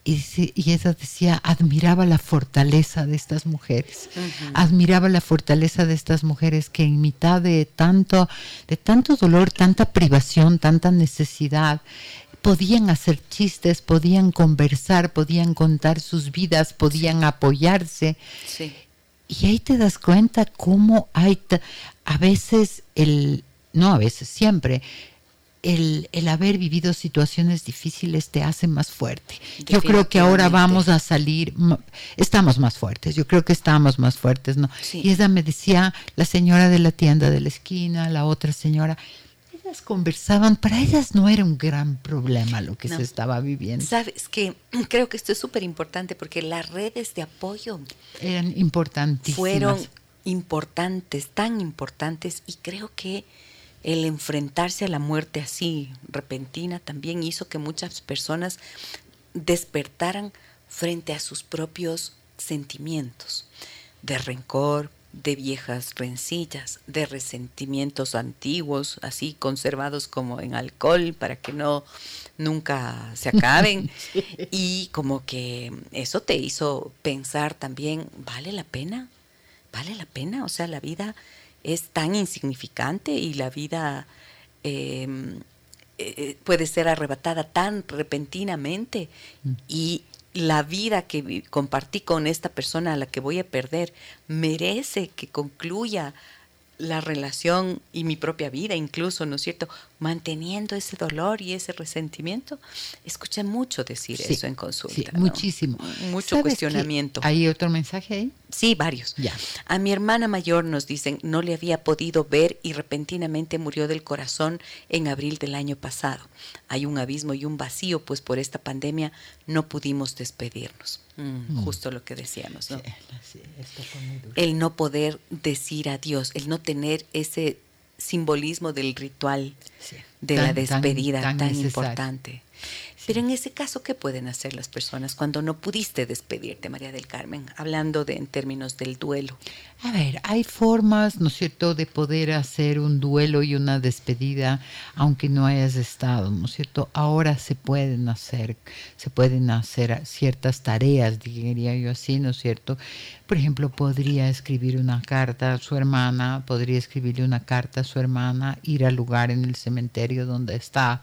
Y, y ella decía, admiraba la fortaleza de estas mujeres, admiraba la fortaleza de estas mujeres que en mitad de tanto, de tanto dolor, tanta privación, tanta necesidad, podían hacer chistes, podían conversar, podían contar sus vidas, podían apoyarse. Sí. Y ahí te das cuenta cómo hay, a veces, el, no a veces, siempre, el, el, haber vivido situaciones difíciles te hace más fuerte. Yo creo que ahora vamos a salir, estamos más fuertes, yo creo que estamos más fuertes, ¿no? Y ella me decía, la señora de la tienda de la esquina, la otra señora, conversaban, para ellas no era un gran problema lo que se estaba viviendo. Sabes que [clears throat] creo que esto es súper importante porque las redes de apoyo eran importantísimas. Fueron importantes, tan importantes y creo que el enfrentarse a la muerte así repentina también hizo que muchas personas despertaran frente a sus propios sentimientos de rencor, de viejas rencillas, de resentimientos antiguos, así conservados como en alcohol para que no nunca se [laughs] acaben y como que eso te hizo pensar también, ¿vale la pena? ¿Vale la pena? O sea, la vida es tan insignificante y la vida em, eh, puede ser arrebatada tan repentinamente mm. y la vida que compartí con esta persona a la que voy a perder merece que concluya la relación y mi propia vida incluso, ¿no es cierto? Manteniendo ese dolor y ese resentimiento. Escuché mucho decir eso en consulta. Muchísimo. Mucho cuestionamiento. ¿Hay otro mensaje ahí? Sí, varios. Ya. A mi hermana mayor nos dicen, no le había podido ver y repentinamente murió del corazón en abril del año pasado. Hay un abismo y un vacío, pues por esta pandemia no pudimos despedirnos. Mm, mm. Justo lo que decíamos, ¿no? el no poder decir adiós, el no tener ese simbolismo del ritual de la despedida tan, importante. Pero en ese caso, ¿qué pueden hacer las personas cuando no pudiste despedirte, María del Carmen? Hablando de en términos del duelo. A ver, hay formas, ¿no es cierto?, de poder hacer un duelo y una despedida, aunque no hayas estado, ¿no es cierto? Ahora se pueden hacer, se pueden hacer ciertas tareas, diría yo así, ¿no es cierto? Por ejemplo, podría escribir una carta a su hermana, podría escribirle una carta a su hermana, ir al lugar en el cementerio donde está,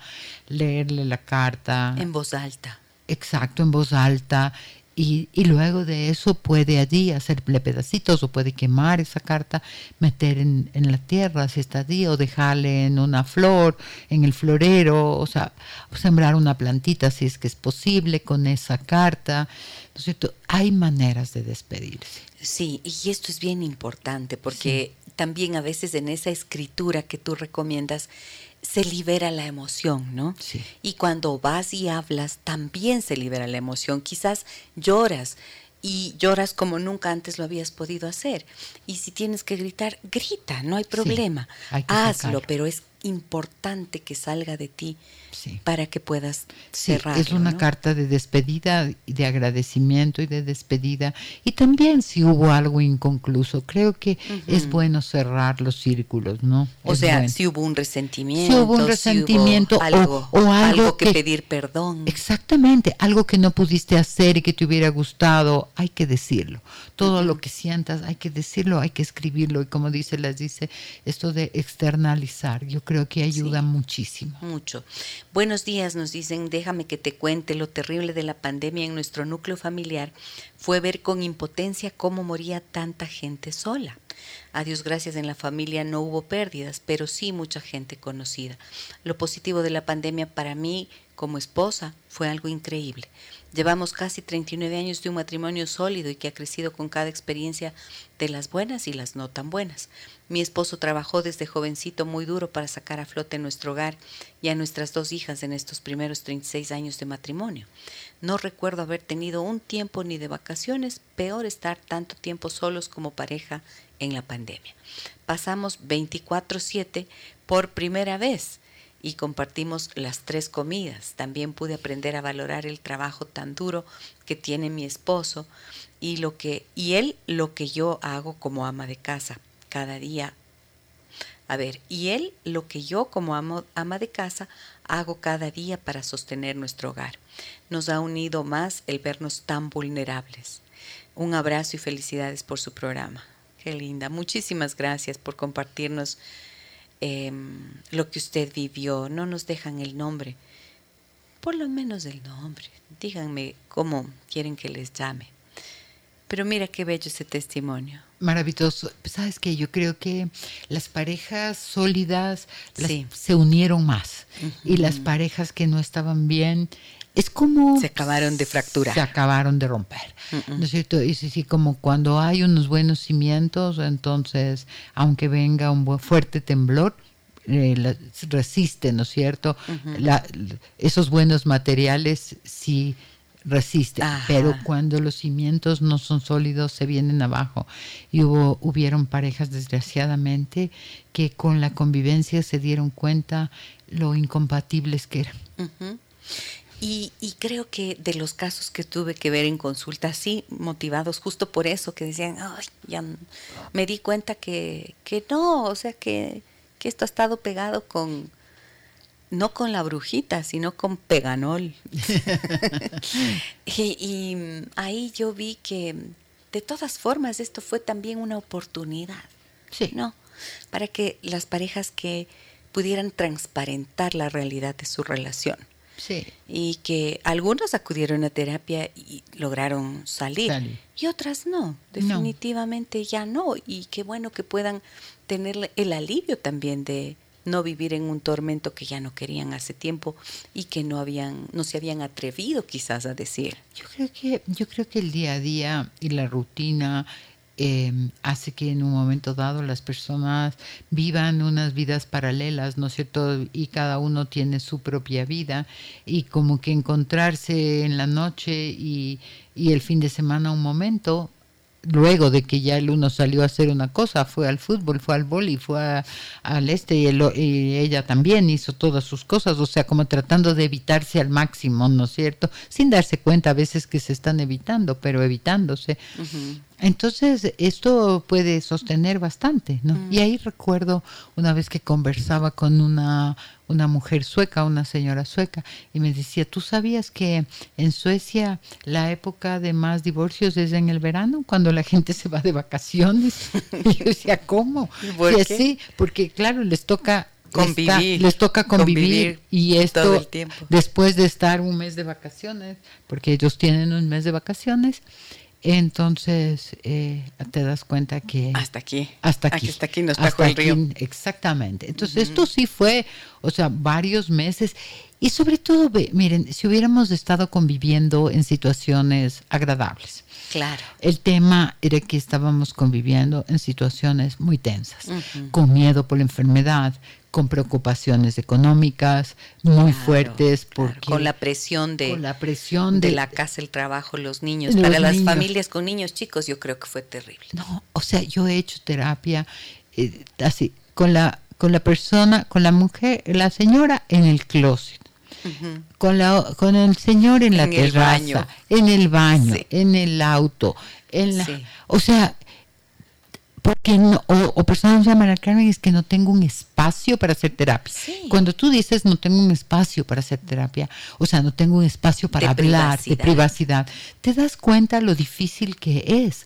leerle la carta. En voz alta. Exacto, en voz alta y, y, luego de eso puede allí hacerle pedacitos o puede quemar esa carta, meter en, en, la tierra si está allí o dejarle en una flor, en el florero, o sea, o sembrar una plantita si es que es posible con esa carta. ¿No es cierto? Hay maneras de despedirse. Sí, y esto es bien importante porque sí. también a veces en esa escritura que tú recomiendas, se libera la emoción, ¿no? Sí. Y cuando vas y hablas, también se libera la emoción. Quizás lloras y lloras como nunca antes lo habías podido hacer. Y si tienes que gritar, grita, no hay problema. Sí, hay Hazlo, sacarlo. pero es importante que salga de ti Sí. para que puedas Sí, cerrar. es una carta de despedida, de agradecimiento y de despedida. Y también si hubo algo inconcluso, creo que es bueno cerrar los círculos, ¿no? O Es sea, bueno. si hubo un resentimiento, Si hubo un si hubo resentimiento o- algo, o algo que, que- pedir perdón. Exactamente, algo que no pudiste hacer y que te hubiera gustado, hay que decirlo. Todo lo que sientas, hay que decirlo, hay que escribirlo. Y como dice, las dice, esto de externalizar, yo creo que ayuda Sí. muchísimo. Mucho. Buenos días, nos dicen, déjame que te cuente lo terrible de la pandemia en nuestro núcleo familiar fue ver con impotencia cómo moría tanta gente sola. A Dios gracias en la familia no hubo pérdidas, pero sí mucha gente conocida. Lo positivo de la pandemia para mí como esposa fue algo increíble. Llevamos casi 39 años de un matrimonio sólido y que ha crecido con cada experiencia de las buenas y las no tan buenas. Mi esposo trabajó desde jovencito muy duro para sacar a flote nuestro hogar y a nuestras dos hijas en estos primeros 36 años de matrimonio. No recuerdo haber tenido un tiempo ni de vacaciones, peor estar tanto tiempo solos como pareja en la pandemia. Pasamos 24/7 por primera vez y compartimos las tres comidas. También pude aprender a valorar el trabajo tan duro que tiene mi esposo y lo que y él lo que yo hago como ama de casa cada día. A ver, y él lo que yo como amo, ama de casa hago cada día para sostener nuestro hogar. Nos ha unido más el vernos tan vulnerables. Un abrazo y felicidades por su programa. Qué linda. Muchísimas gracias por compartirnos eh, lo que usted vivió. No nos dejan el nombre. Por lo menos el nombre. Díganme cómo quieren que les llame. Pero mira qué bello ese testimonio. Maravilloso. Sabes que yo creo que las parejas sólidas las- Sí. se unieron más y las parejas que no estaban bien es como Se acabaron de fracturar. se acabaron de romper. ¿no es cierto? Y sí, sí, como cuando hay unos buenos cimientos, entonces aunque venga un buen, fuerte temblor eh, la- resiste, ¿no es cierto? La- esos buenos materiales sí resisten, Ajá. pero cuando los cimientos no son sólidos se vienen abajo. Y hubo, hubieron parejas desgraciadamente que con la convivencia se dieron cuenta lo incompatibles que eran. Y, y creo que de los casos que tuve que ver en consulta, sí, motivados justo por eso, que decían, ay, ya me di cuenta que, que no, o sea, que, que esto ha estado pegado con, no con la brujita, sino con peganol. [laughs] [laughs] y, y, mm, ahí yo vi que de todas formas esto fue también una oportunidad. Sí. ¿no? Para que las parejas que pudieran transparentar la realidad de su relación Sí. y que algunos acudieron a terapia y lograron salir y otras no, definitivamente ya no y qué bueno que puedan tener el alivio también de no vivir en un tormento que ya no querían hace tiempo y que no habían no se habían atrevido quizás a decir. Yo creo que, yo creo que el día a día y la rutina eh, hace que en un momento dado las personas vivan unas vidas paralelas, ¿no es cierto? Y cada uno tiene su propia vida y como que encontrarse en la noche y, y el fin de semana un momento luego de que ya el uno salió a hacer una cosa, fue al fútbol, fue al boli, fue al este y, ella también hizo todas sus cosas, o sea, como tratando de evitarse al máximo, ¿no es cierto? Sin darse cuenta a veces que se están evitando, pero evitándose. Entonces, esto puede sostener bastante, ¿no? Y ahí recuerdo una vez que conversaba con una, una mujer sueca, una señora sueca, y me decía, ¿tú sabías que en Suecia la época de más divorcios es en el verano, cuando la gente se va de vacaciones? [laughs] Y yo decía, ¿cómo? y así, porque claro, les toca convivir, les toca convivir, y esto después de estar un mes de vacaciones, porque ellos tienen un mes de vacaciones, entonces eh, te das cuenta que hasta aquí, hasta aquí, hasta aquí nos hasta el río. exactamente. Entonces esto sí fue, o sea, varios meses y sobre todo, miren, si hubiéramos estado conviviendo en situaciones agradables. Claro. El tema era que estábamos conviviendo en situaciones muy tensas, con miedo por la enfermedad, con preocupaciones económicas muy fuertes porque con la presión de la presión de, la casa el trabajo los niños. Para las familias con niños chicos yo creo que fue terrible. No o sea yo he hecho terapia eh, así con la con la persona con la mujer la señora en el closet. Con la con el señor en la terraza en el baño en el auto en la, o sea porque no, o, personas llaman al Carmen es que no tengo un espacio para hacer terapia. Cuando tú dices no tengo un espacio para hacer terapia, o sea, no tengo un espacio para hablar de privacidad, te das cuenta lo difícil que es.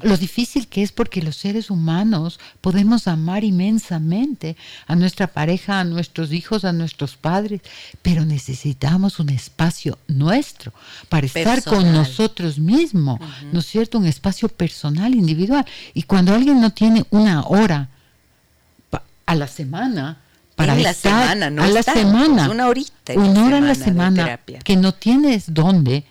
Lo difícil que es porque los seres humanos podemos amar inmensamente a nuestra pareja, a nuestros hijos, a nuestros padres, pero necesitamos un espacio nuestro para estar con nosotros mismos, ¿no es cierto? Un espacio personal, individual. Y cuando alguien no tiene una hora a la semana para la semana, no a la semana, una horita, una hora a la semana que no tienes dónde,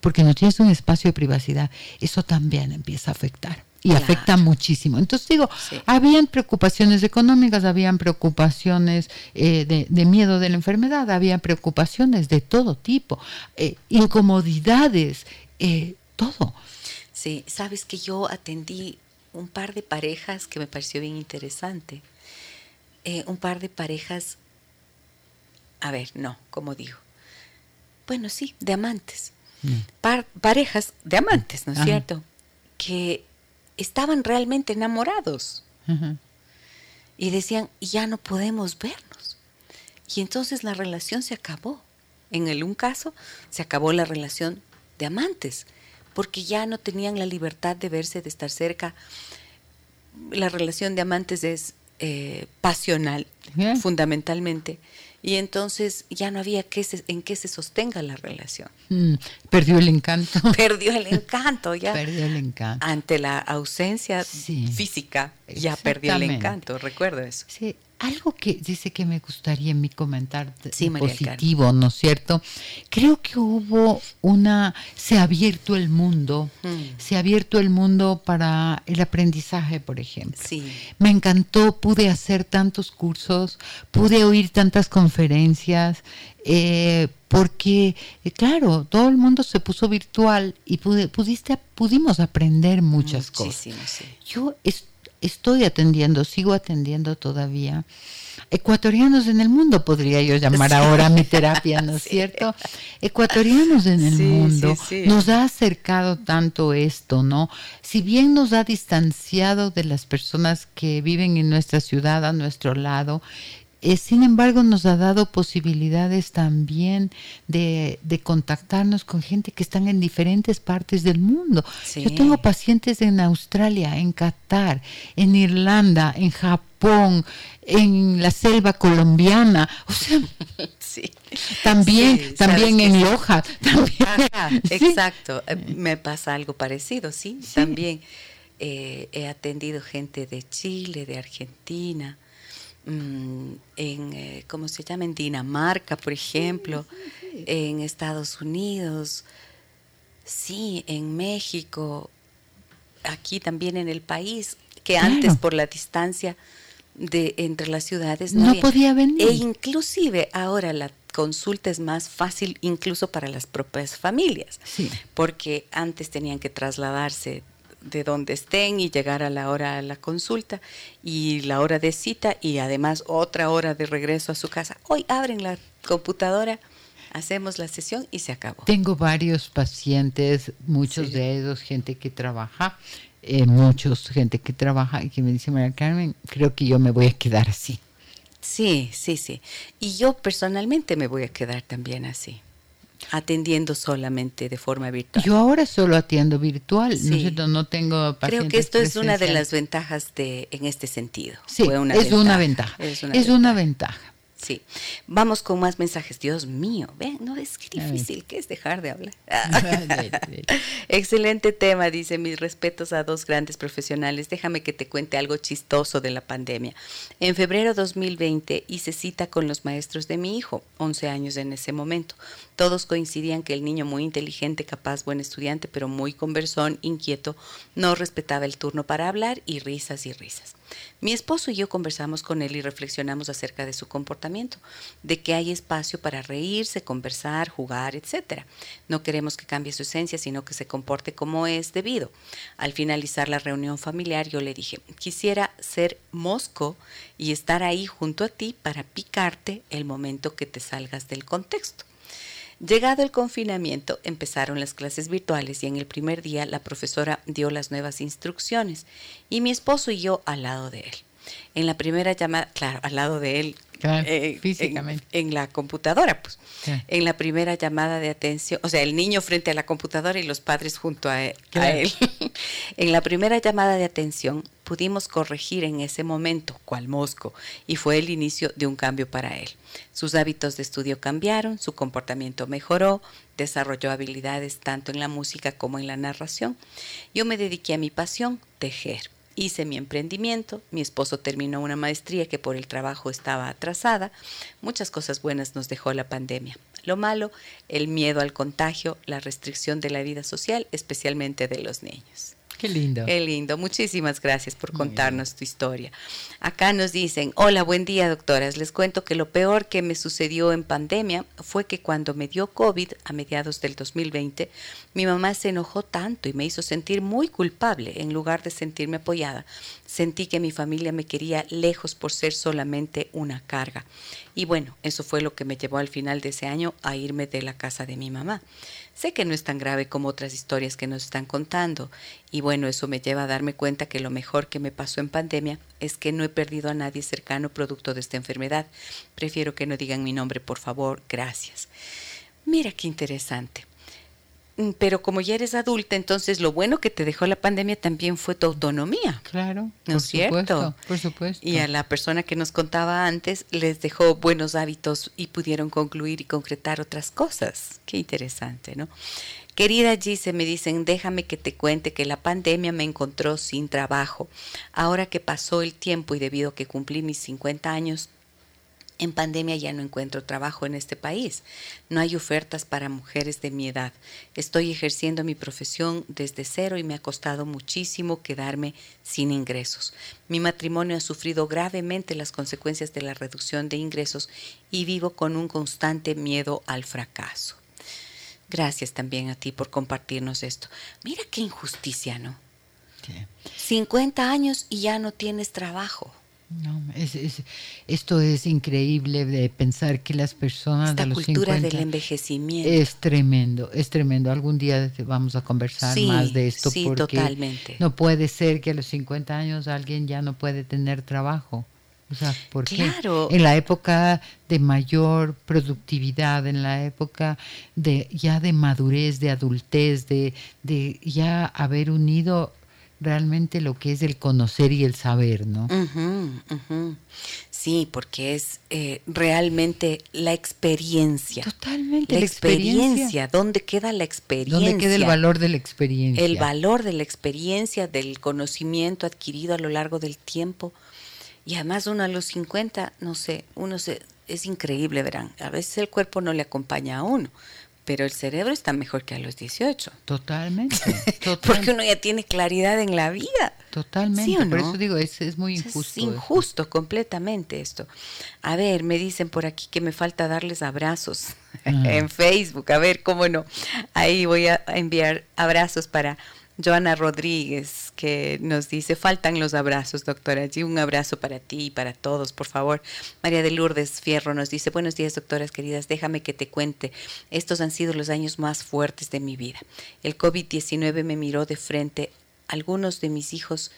porque no tienes un espacio de privacidad, eso también empieza a afectar y afecta muchísimo. Entonces digo, habían preocupaciones económicas, habían preocupaciones eh, de, miedo de la enfermedad, habían preocupaciones de todo tipo, eh, incomodidades, eh, todo. Sí, sabes que yo atendí un par de parejas que me pareció bien interesante. Eh, un par de parejas, a ver, no, como digo. Bueno, sí, de amantes. Mm. parejas de amantes, ¿no es cierto? Que estaban realmente enamorados. Y decían, ya no podemos vernos. Y entonces la relación se acabó. En el un caso, se acabó la relación de amantes porque ya no tenían la libertad de verse, de estar cerca. La relación de amantes es eh, pasional, fundamentalmente, y entonces ya no había que en qué se sostenga la relación. Mm, perdió el encanto. [laughs] Perdió el encanto, ya. Perdió el encanto. Ante la ausencia física, ya perdió el encanto, recuerdo eso. Sí, algo que dice que me gustaría en mi comentar positivo, ¿no es cierto? Creo que hubo una, se ha abierto el mundo, mm. se ha abierto el mundo para el aprendizaje, por ejemplo. Sí. Me encantó, pude hacer tantos cursos, pude oír tantas conferencias, eh, porque, eh, claro, todo el mundo se puso virtual y pude, pudiste, pudimos aprender muchas cosas. Yo estoy estoy atendiendo, sigo atendiendo todavía. Ecuatorianos en el mundo, podría yo llamar ahora mi terapia, [laughs] ¿no es cierto? Ecuatorianos en el mundo. nos ha acercado tanto esto, ¿no? Si bien nos ha distanciado de las personas que viven en nuestra ciudad, a nuestro lado, eh, sin embargo, nos ha dado posibilidades también de, contactarnos con gente que están en diferentes partes del mundo. Yo tengo pacientes en Australia, en Qatar, en Irlanda, en Japón, en la selva colombiana, o sea, [laughs] también, también en Loja, [laughs] exacto, eh, me pasa algo parecido, sí, también eh, he atendido gente de Chile, de Argentina, en, eh, ¿cómo se llama? En Dinamarca, por ejemplo, en Estados Unidos, sí, en México, aquí también en el país, que antes por la distancia de entre las ciudades no, podía venir. E inclusive ahora la consulta es más fácil incluso para las propias familias, porque antes tenían que trasladarse de donde estén y llegar a la hora de la consulta y la hora de cita y además otra hora de regreso a su casa. Hoy abren la computadora, hacemos la sesión y se acabó. Tengo varios pacientes, muchos de ellos, gente que trabaja, eh, muchos, gente que trabaja y que me dice, María Carmen, creo que yo me voy a quedar así. Sí, sí, sí. Y yo personalmente me voy a quedar también así atendiendo solamente de forma virtual. Yo ahora solo atiendo virtual, no, no tengo pacientes Creo que esto es una de las ventajas de en este sentido. Sí, es, una ventaja. es una ventaja. Sí. Vamos con más mensajes. Dios mío, ven, no es que difícil que es dejar de hablar. [laughs] [laughs] Excelente tema, dice mis respetos a dos grandes profesionales. Déjame que te cuente algo chistoso de la pandemia. En febrero 2020 hice cita con los maestros de mi hijo, 11 años en ese momento. Todos coincidían que el niño muy inteligente, capaz, buen estudiante, pero muy conversón, inquieto, no respetaba el turno para hablar y risas y risas. Mi esposo y yo conversamos con él y reflexionamos acerca de su comportamiento, de que hay espacio para reírse, conversar, jugar, etc. No queremos que cambie su esencia, sino que se comporte como es debido. Al finalizar la reunión familiar, yo le dije, quisiera ser mosco y estar ahí junto a ti para picarte el momento que te salgas del contexto. Llegado el confinamiento, empezaron las clases virtuales y en el primer día la profesora dio las nuevas instrucciones y mi esposo y yo al lado de él. En la primera llamada, claro, al lado de él, eh, físicamente. En, la computadora, pues. En la primera llamada de atención, o sea, el niño frente a la computadora y los padres junto a él. [laughs] en la primera llamada de atención pudimos corregir en ese momento, cual mosco, y fue el inicio de un cambio para él. Sus hábitos de estudio cambiaron, su comportamiento mejoró, desarrolló habilidades tanto en la música como en la narración. Yo me dediqué a mi pasión, tejer. Hice mi emprendimiento, mi esposo terminó una maestría que por el trabajo estaba atrasada. Muchas cosas buenas nos dejó la pandemia. Lo malo, el miedo al contagio, la restricción de la vida social, especialmente de los niños. Qué lindo. Qué lindo. Muchísimas gracias por contarnos tu historia. Acá nos dicen, hola, buen día doctoras. Les cuento que lo peor que me sucedió en pandemia fue que cuando me dio COVID a mediados del 2020, mi mamá se enojó tanto y me hizo sentir muy culpable en lugar de sentirme apoyada. Sentí que mi familia me quería lejos por ser solamente una carga. Y bueno, eso fue lo que me llevó al final de ese año a irme de la casa de mi mamá. Sé que no es tan grave como otras historias que nos están contando y bueno, eso me lleva a darme cuenta que lo mejor que me pasó en pandemia es que no he perdido a nadie cercano producto de esta enfermedad. Prefiero que no digan mi nombre, por favor, gracias. Mira qué interesante. Mm, pero como ya eres adulta, entonces lo bueno que te dejó la pandemia también fue tu autonomía. Claro, ¿no es cierto? Por supuesto. Y a la persona que nos contaba antes les dejó buenos hábitos y pudieron concluir y concretar otras cosas. Qué interesante, ¿no? Querida Gise, me dicen, déjame que te cuente que la pandemia me encontró sin trabajo. Ahora que pasó el tiempo y debido a que cumplí mis 50 años, en pandemia ya no encuentro trabajo en este país. No hay ofertas para mujeres de mi edad. Estoy ejerciendo mi profesión desde cero y me ha costado muchísimo quedarme sin ingresos. Mi matrimonio ha sufrido gravemente las consecuencias de la reducción de ingresos y vivo con un constante miedo al fracaso. Gracias también a ti por compartirnos esto. Mira qué injusticia, ¿no? 50 años y ya no tienes trabajo. No, es, esto es increíble de pensar que las personas de los cultura del envejecimiento es tremendo, es tremendo. Algún día vamos a conversar más de esto sí, porque totalmente. no puede ser que a los 50 años alguien ya no puede tener trabajo. O sea, porque claro. en la época de mayor productividad, en la época de ya de madurez, de adultez, de, de ya haber unido realmente lo que es el conocer y el saber, ¿no? Sí, porque es eh, realmente la experiencia. Totalmente. La, experiencia. ¿Dónde queda la experiencia? ¿Dónde queda el valor de la experiencia? El valor de la experiencia, del conocimiento adquirido a lo largo del tiempo. Y además uno a los 50, no sé, uno se, es increíble, verán. A veces el cuerpo no le acompaña a uno pero el cerebro está mejor que a los 18. Totalmente. [laughs] Porque uno ya tiene claridad en la vida. Totalmente. Por eso digo, es, es muy injusto. Es injusto completamente esto. A ver, me dicen por aquí que me falta darles abrazos [laughs] en Facebook. A ver, cómo no. Ahí voy a enviar abrazos para Joana Rodríguez, que nos dice, faltan los abrazos, doctora. Allí un abrazo para ti y para todos, por favor. María de Lourdes Fierro nos dice, buenos días, doctoras queridas, déjame que te cuente. Estos han sido los años más fuertes de mi vida. El COVID-19 me miró de frente. Algunos de mis hijos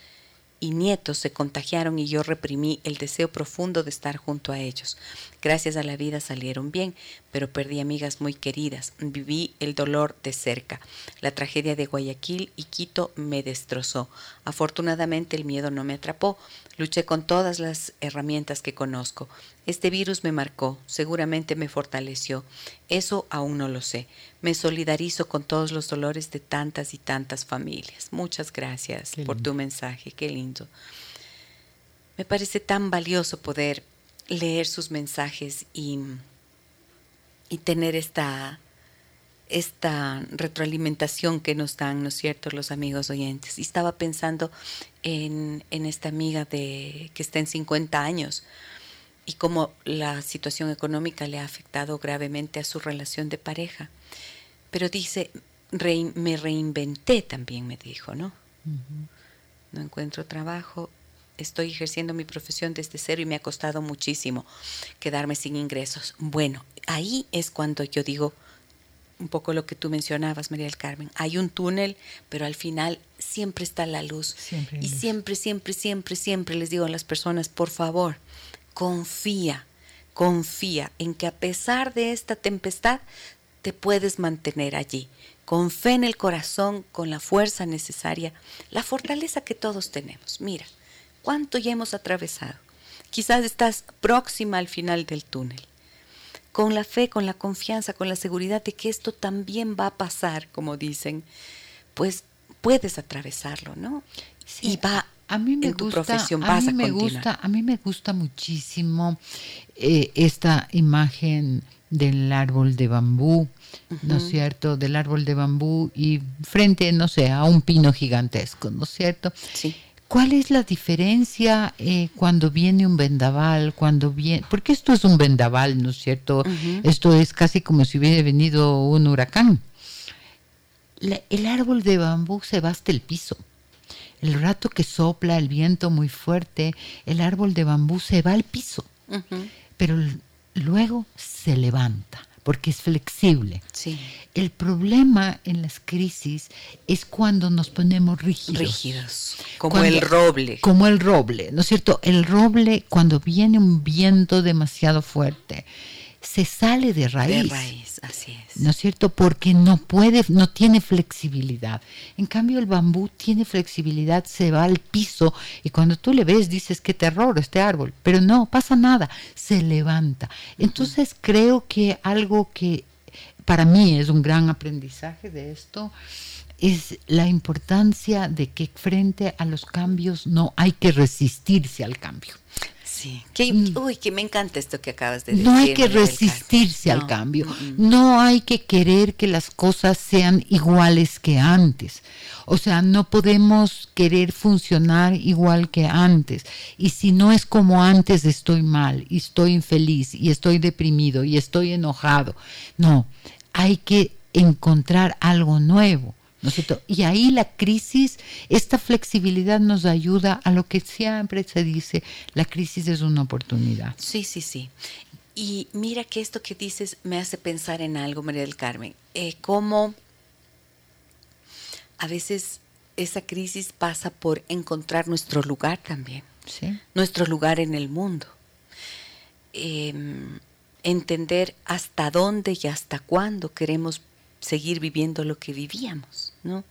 y nietos se contagiaron y yo reprimí el deseo profundo de estar junto a ellos. Gracias a la vida salieron bien, pero perdí amigas muy queridas. Viví el dolor de cerca. La tragedia de Guayaquil y Quito me destrozó. Afortunadamente el miedo no me atrapó. Luché con todas las herramientas que conozco. Este virus me marcó, seguramente me fortaleció. Eso aún no lo sé. Me solidarizo con todos los dolores de tantas y tantas familias. Muchas gracias por tu mensaje. Qué lindo. Me parece tan valioso poder leer sus mensajes y, y tener esta, esta retroalimentación que nos dan, ¿no es cierto?, los amigos oyentes. Y estaba pensando en, en esta amiga de, que está en 50 años y cómo la situación económica le ha afectado gravemente a su relación de pareja. Pero dice, me reinventé también, me dijo, ¿no? No encuentro trabajo, estoy ejerciendo mi profesión desde cero y me ha costado muchísimo quedarme sin ingresos. Bueno, ahí es cuando yo digo un poco lo que tú mencionabas, María del Carmen. Hay un túnel, pero al final siempre está la luz. y siempre, siempre, siempre, siempre les digo a las personas, por favor, confía, confía en que a pesar de esta tempestad te puedes mantener allí, con fe en el corazón, con la fuerza necesaria, la fortaleza que todos tenemos. Mira, cuánto ya hemos atravesado. Quizás estás próxima al final del túnel. Con la fe, con la confianza, con la seguridad de que esto también va a pasar, como dicen, pues puedes atravesarlo, ¿no? y va a mí me gusta, a mí me gusta, a mí me gusta muchísimo eh, esta imagen del árbol de bambú, ¿no es cierto? Del árbol de bambú y frente, no sé, a un pino gigantesco, ¿no es cierto? Sí. ¿Cuál es la diferencia eh, cuando viene un vendaval, cuando viene, porque esto es un vendaval, ¿no es cierto? Esto es casi como si hubiera venido un huracán. el árbol de bambú se va hasta el piso. El rato que sopla el viento muy fuerte, el árbol de bambú se va al piso, pero luego se levanta porque es flexible. Sí. El problema en las crisis es cuando nos ponemos rígidos. Rígidos, como el roble. Como el roble, ¿no es cierto? El roble, cuando viene un viento demasiado fuerte, se sale de raíz. De raíz, así es. ¿No es cierto? Porque no puede, no tiene flexibilidad. En cambio, el bambú tiene flexibilidad, se va al piso y cuando tú le ves dices, qué terror este árbol. Pero no, pasa nada, se levanta. Entonces creo que algo que para mí es un gran aprendizaje de esto es la importancia de que frente a los cambios no hay que resistirse al cambio. Sí, que, mm. uy, que me encanta esto que acabas de decir. No hay que resistirse al cambio, mm, mm. no hay que querer que las cosas sean iguales que antes. O sea, no podemos querer funcionar igual que antes. Y si no es como antes, estoy mal, y estoy infeliz, y estoy deprimido, y estoy enojado. No, hay que encontrar algo nuevo. Y ahí la crisis, esta flexibilidad nos ayuda a lo que siempre se dice, la crisis es una oportunidad. Sí, sí, sí. Y mira que esto que dices me hace pensar en algo, María del Carmen, eh, cómo a veces esa crisis pasa por encontrar nuestro lugar también, ¿Sí? nuestro lugar en el mundo. Em, entender hasta dónde y hasta cuándo queremos seguir viviendo lo que vivíamos, ¿no?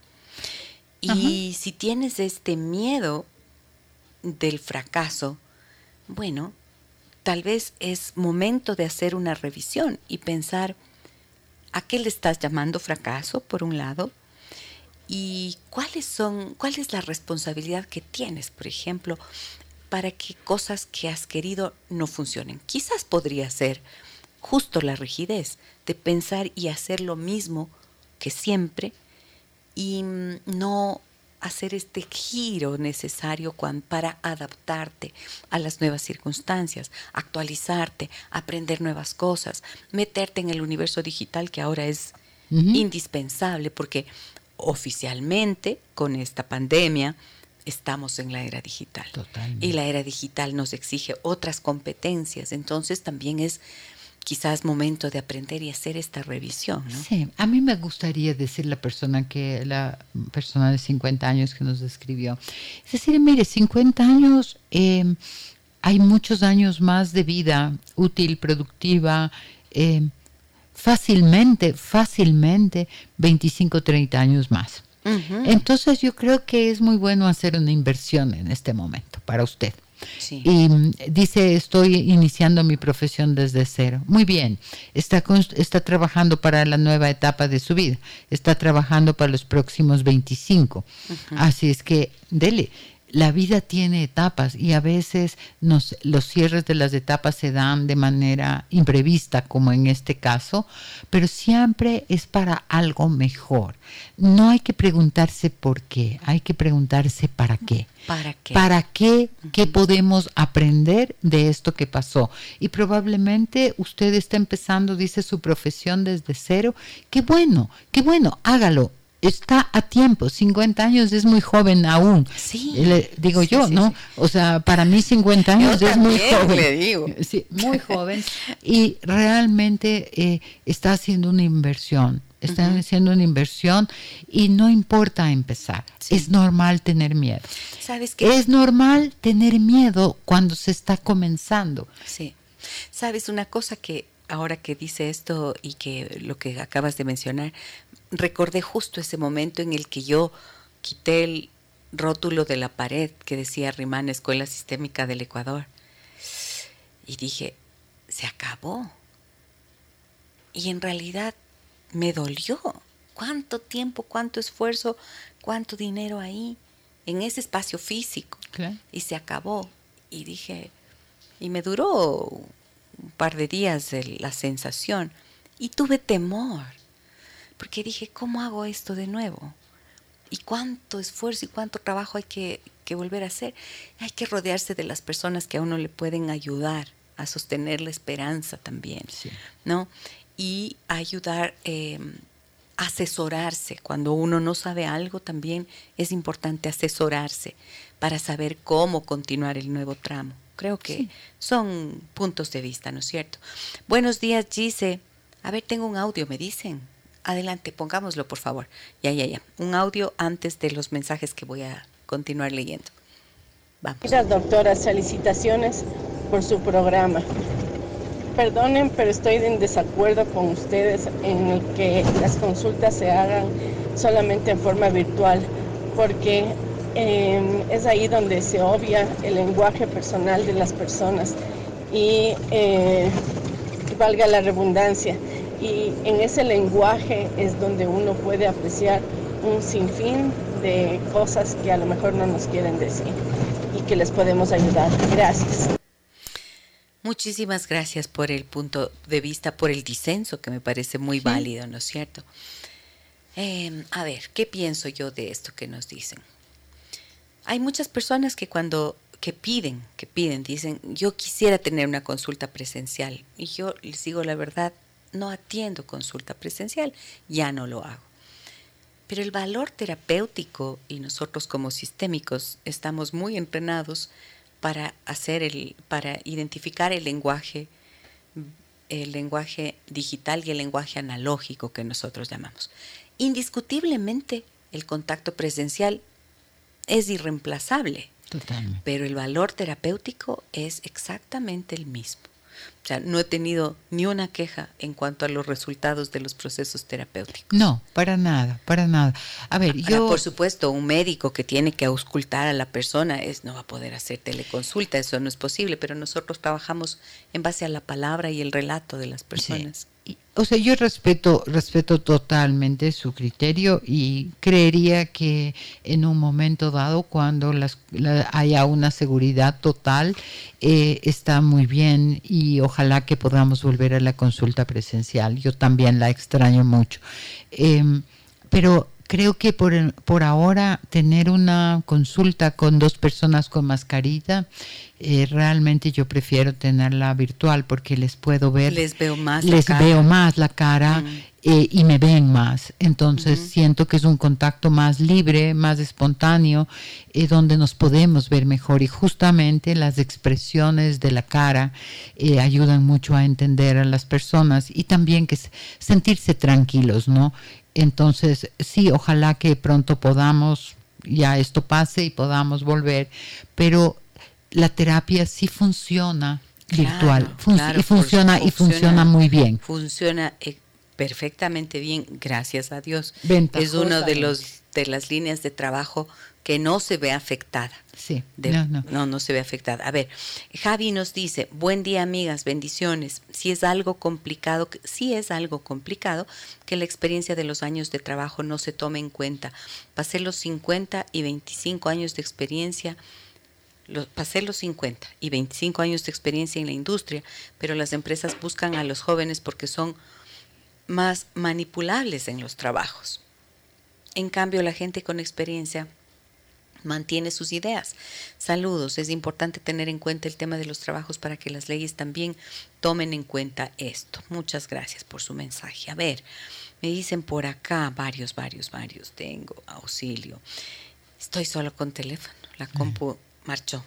Y si tienes este miedo del fracaso, bueno, tal vez es momento de hacer una revisión y pensar a qué le estás llamando fracaso, por un lado, y cuáles son, cuál es la responsabilidad que tienes, por ejemplo, para que cosas que has querido no funcionen. Quizás podría ser justo la rigidez de pensar y hacer lo mismo que siempre y mm, no hacer este giro necesario para adaptarte a las nuevas circunstancias, actualizarte, aprender nuevas cosas, meterte en el universo digital que ahora es indispensable porque oficialmente con esta pandemia estamos en la era digital. Y la era digital nos exige otras competencias, entonces también es quizás momento de aprender y hacer esta revisión. Sí, a mí me gustaría decir la persona que la persona de 50 años que nos escribió, es decir, mire, 50 años em, hay muchos años más de vida útil, productiva, em, fácilmente, fácilmente 25, 30 años más. Entonces yo creo que es muy bueno hacer una inversión en este momento para usted. Y mm, dice, estoy iniciando mi profesión desde cero. Muy bien, está, está trabajando para la nueva etapa de su vida, está trabajando para los próximos 25. Así es que, dele, la vida tiene etapas y a veces nos, los cierres de las etapas se dan de manera imprevista, como en este caso, pero siempre es para algo mejor. No hay que preguntarse por qué, hay que preguntarse para qué. ¿Para qué? ¿Para qué? ¿Qué podemos aprender de esto que pasó? Y probablemente usted está empezando, dice, su profesión desde cero. Qué bueno, qué bueno, hágalo está a tiempo, 50 años es muy joven aún. Sí. Le, digo yo, ¿no? O sea, para mí 50 años es muy joven. Le digo. [laughs] Sí, muy joven. [laughs] y realmente eh, está haciendo una inversión. Está haciendo una inversión y no importa empezar. Es normal tener miedo. ¿Sabes qué? Es normal tener miedo cuando se está comenzando. Sí. ¿Sabes una cosa que ahora que dice esto y que lo que acabas de mencionar, recordé justo ese momento en el que yo quité el rótulo de la pared que decía Rimán Escuela Sistémica del Ecuador. Y dije, se acabó. Y en realidad me dolió. ¿Cuánto tiempo, cuánto esfuerzo, cuánto dinero ahí en ese espacio físico? Y se acabó. Y dije, y me duró un par de días la sensación. Y tuve temor porque dije, ¿cómo hago esto de nuevo? ¿Y cuánto esfuerzo y cuánto trabajo hay que, volver a hacer? Hay que rodearse de las personas que a uno le pueden ayudar a sostener la esperanza también, ¿no? Y ayudar eh, asesorarse. Cuando uno no sabe algo, también es importante asesorarse para saber cómo continuar el nuevo tramo. Creo que son puntos de vista, ¿no es cierto? Buenos días, Gise. A ver, tengo un audio, me dicen. Adelante, pongámoslo por favor. Ya, ya, ya. Un audio antes de los mensajes que voy a continuar leyendo. Vamos. Gracias, doctora. Felicitaciones por su programa. Perdonen, pero estoy en desacuerdo con ustedes en el que las consultas se hagan solamente en forma virtual, porque em, es ahí donde se obvia el lenguaje personal de las personas y eh, valga la redundancia y en ese lenguaje es donde uno puede apreciar un sinfín de cosas que a lo mejor no nos quieren decir y que les podemos ayudar. Gracias. Muchísimas gracias por el punto de vista, por el disenso que me parece muy válido, ¿no es cierto? Em, a ver, ¿qué pienso yo de esto que nos dicen? Hay muchas personas que cuando que piden, que piden, dicen, yo quisiera tener una consulta presencial. Y yo les digo la verdad, no atiendo consulta presencial, ya no lo hago. Pero el valor terapéutico, y nosotros como sistémicos estamos muy entrenados para hacer el, para identificar el lenguaje, el lenguaje digital y el lenguaje analógico que nosotros llamamos. Indiscutiblemente el contacto presencial es irreemplazable, pero el valor terapéutico es exactamente el mismo. O sea, no he tenido ni una queja en cuanto a los resultados de los procesos terapéuticos. No, para nada, para nada. A ver, yo... Por supuesto, un médico que tiene que auscultar a la persona es, no va a poder hacer teleconsulta, eso no es posible, pero nosotros trabajamos en base a la palabra y el relato de las personas o sea, yo respeto, respeto totalmente su criterio y creería que en un momento dado, cuando las, haya una seguridad total, eh, está muy bien y ojalá que podamos volver a la consulta presencial. Yo también la extraño mucho. Em, pero creo que por, por ahora tener una consulta con dos personas con mascarilla eh, realmente yo prefiero tenerla virtual porque les puedo ver. Les veo más les la cara. veo más la cara. Mm. eh, y me ven más. Entonces siento que es un contacto más libre, más espontáneo, eh, donde nos podemos ver mejor. Y justamente las expresiones de la cara eh, ayudan mucho a entender a las personas y también que sentirse tranquilos, ¿no? Entonces, sí, ojalá que pronto podamos, ya esto pase y podamos volver, pero la terapia sí funciona virtual y funciona y funciona muy bien. Funciona perfectamente bien, gracias a Dios. Es uno de los de las líneas de trabajo que no se ve afectada. Sí, no, no. se ve afectada. A ver, Javi nos dice, buen día amigas, bendiciones. Si es algo complicado, si es algo complicado que la experiencia de los años de trabajo no se tome en cuenta. Pasé los 50 y 25 años de experiencia, pasé los 50 y 25 años de experiencia en la industria, pero las empresas buscan a los jóvenes porque son más manipulables en los trabajos. En cambio, la gente con experiencia mantiene sus ideas. Saludos, es importante tener en cuenta el tema de los trabajos para que las leyes también tomen en cuenta esto. Muchas gracias por su mensaje. A ver, me dicen por acá varios, varios, varios. Tengo auxilio. Estoy solo con teléfono. La compu marchó.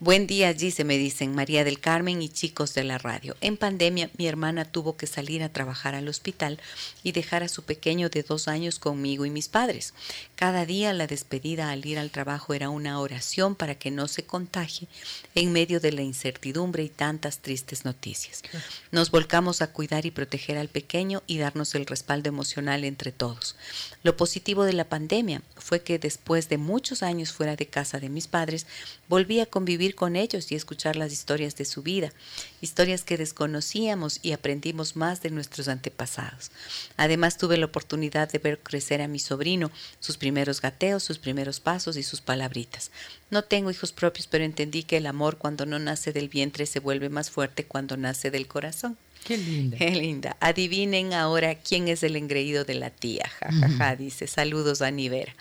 Buen día, se me dicen María del Carmen y chicos de la radio. En pandemia, mi hermana tuvo que salir a trabajar al hospital y dejar a su pequeño de dos años conmigo y mis padres. Cada día la despedida al ir al trabajo era una oración para que no se contagie en medio de la incertidumbre y tantas tristes noticias. Nos volcamos a cuidar y proteger al pequeño y darnos el respaldo emocional entre todos. Lo positivo de la pandemia fue que después de muchos años fuera de casa de mis padres, volví a convivir con ellos y escuchar las historias de su vida, historias que desconocíamos y aprendimos más de nuestros antepasados. Además tuve la oportunidad de ver crecer a mi sobrino, sus primeros gateos, sus primeros pasos y sus palabritas. No tengo hijos propios, pero entendí que el amor cuando no nace del vientre se vuelve más fuerte cuando nace del corazón. Qué linda. Qué linda. Adivinen ahora quién es el engreído de la tía. Ja, dice. Saludos a Nivera.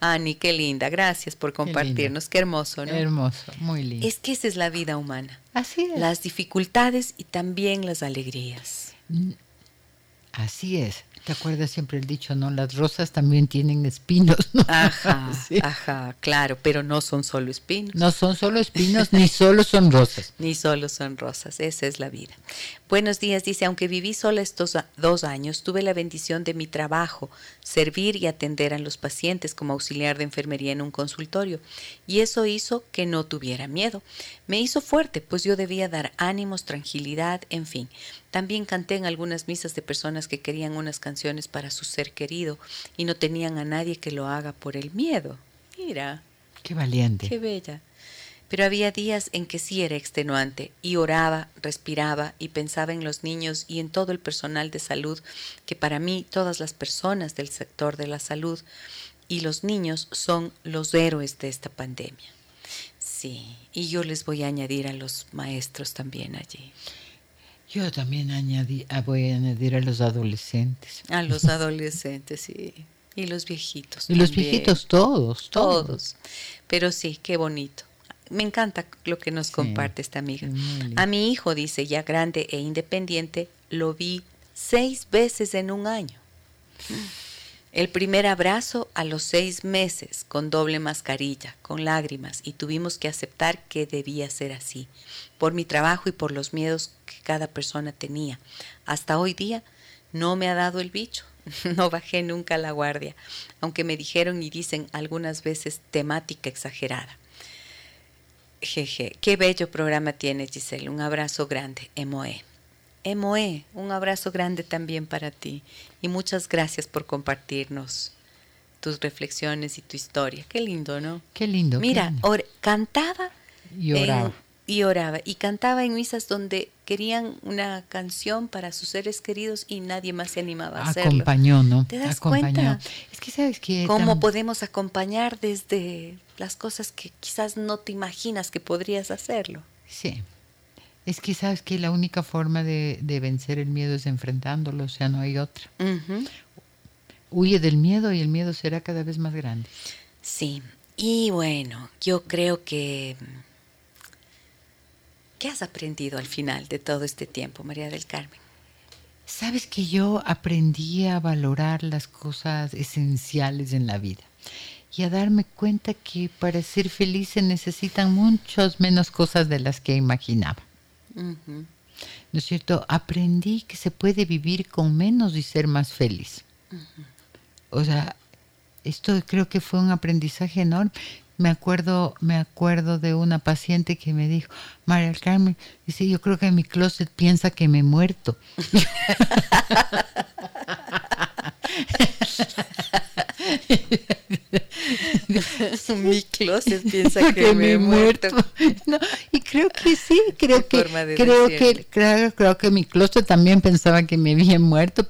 Ani, qué linda. Gracias por compartirnos. Qué, hermoso, ¿no? Hermoso, muy lindo. Es que esa es la vida humana. Así es. Las dificultades y también las alegrías. Así es. ¿Te acuerdas siempre el dicho, no? Las rosas también tienen espinos, ¿no? Ajá, [laughs] ajá, claro, pero no son solo espinos. No son solo espinos, ni solo son rosas. [laughs] Ni solo son rosas, esa es la vida. Buenos días, dice, aunque viví sola estos dos años, tuve la bendición de mi trabajo, servir y atender a los pacientes como auxiliar de enfermería en un consultorio, y eso hizo que no tuviera miedo. Me hizo fuerte, pues yo debía dar ánimos, tranquilidad, en fin. También canté en algunas misas de personas que querían unas canciones para su ser querido y no tenían a nadie que lo haga por el miedo. Mira. Qué valiente. Qué bella. Pero había días en que sí era extenuante y oraba, respiraba y pensaba en los niños y en todo el personal de salud, que para mí todas las personas del sector de la salud y los niños son los héroes de esta pandemia. Sí, y yo les voy a añadir a los maestros también allí. Yo también añadí, ah, voy a añadir a los adolescentes. A los [laughs] adolescentes, sí. Y los viejitos. Y los viejitos todos, todos. Pero sí, qué bonito. Me encanta lo que nos comparte esta amiga. A mi hijo, dice, ya grande e independiente, lo vi seis veces en un año. El primer abrazo a los seis meses, con doble mascarilla, con lágrimas, y tuvimos que aceptar que debía ser así, por mi trabajo y por los miedos que cada persona tenía. Hasta hoy día no me ha dado el bicho, [laughs] no bajé nunca la guardia, aunque me dijeron y dicen algunas veces temática exagerada. Jeje, qué bello programa tiene Giselle, un abrazo grande, Emoe. Emoe, un abrazo grande también para ti y muchas gracias por compartirnos tus reflexiones y tu historia. Qué lindo, ¿no? Qué lindo. Mira, cantaba y oraba. y oraba y cantaba en misas donde querían una canción para sus seres queridos y nadie más se animaba a hacerlo. Acompañó, ¿no? ¿Te das cuenta? Es que sabes que cómo podemos acompañar desde las cosas que quizás no te imaginas que podrías hacerlo. Sí. Es que sabes que la única forma de, vencer el miedo es enfrentándolo, o sea, no hay otra. Huye del miedo y el miedo será cada vez más grande. Sí, y bueno, yo creo que... ¿Qué has aprendido al final de todo este tiempo, María del Carmen? Sabes que yo aprendí a valorar las cosas esenciales en la vida y a darme cuenta que para ser feliz se necesitan muchas menos cosas de las que imaginaba. ¿No es cierto? Aprendí que se puede vivir con menos y ser más feliz. O sea, esto creo que fue un aprendizaje enorme. Me acuerdo, me acuerdo de una paciente que me dijo, María Carmen, dice, yo creo que mi closet piensa que me he muerto. [laughs] [laughs] Mi closet piensa que, me, he muerto. y creo que sí, [laughs] creo que creo que creo que mi closet también pensaba que me había muerto,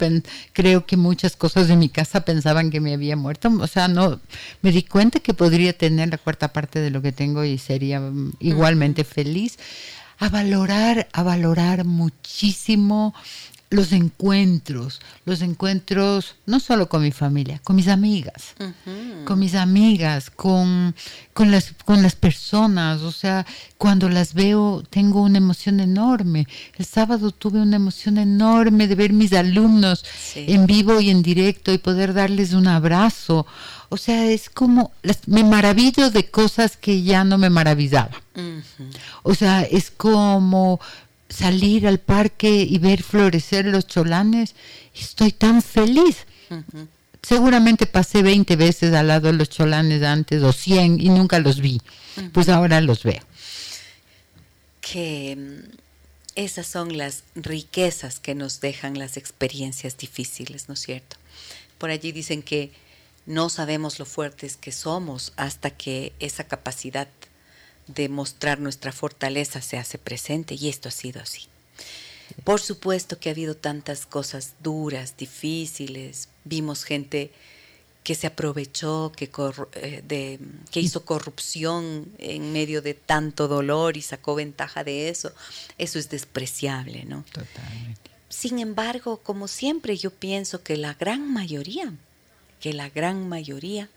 creo que muchas cosas de mi casa pensaban que me había muerto, o sea, no me di cuenta que podría tener la cuarta parte de lo que tengo y sería mm, igualmente feliz. A valorar, a valorar muchísimo los encuentros, los encuentros no solo con mi familia, con mis amigas, con mis amigas, con, con, las, con las personas, o sea, cuando las veo tengo una emoción enorme. El sábado tuve una emoción enorme de ver mis alumnos en vivo y en directo y poder darles un abrazo. O sea, es como, me maravillo de cosas que ya no me maravillaba. O sea, es como salir al parque y ver florecer los cholanes, estoy tan feliz. Seguramente pasé 20 veces al lado de los cholanes antes o 100 y nunca los vi. Pues ahora los veo. Que mm, esas son las riquezas que nos dejan las experiencias difíciles, ¿no es cierto? Por allí dicen que no sabemos lo fuertes que somos hasta que esa capacidad de mostrar nuestra fortaleza se hace presente y esto ha sido así. Por supuesto que ha habido tantas cosas duras, difíciles. Vimos gente que se aprovechó, que, eh, de, que hizo corrupción en medio de tanto dolor y sacó ventaja de eso. Eso es despreciable, ¿no? Totalmente. Sin embargo, como siempre, yo pienso que la gran mayoría, que la gran mayoría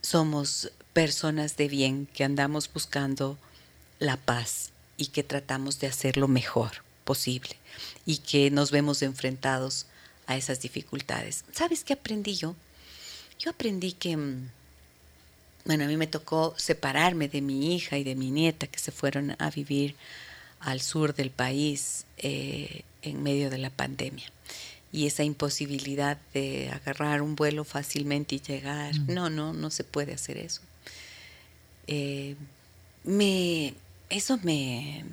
somos personas de bien que andamos buscando la paz y que tratamos de hacer lo mejor posible y que nos vemos enfrentados a esas dificultades. ¿Sabes qué aprendí yo? Yo aprendí que, mm, bueno, a mí me tocó separarme de mi hija y de mi nieta que se fueron a vivir al sur del país eh, en medio de la pandemia y esa imposibilidad de agarrar un vuelo fácilmente y llegar. Mm. No, no, no se puede hacer eso. Eh, me, eso me,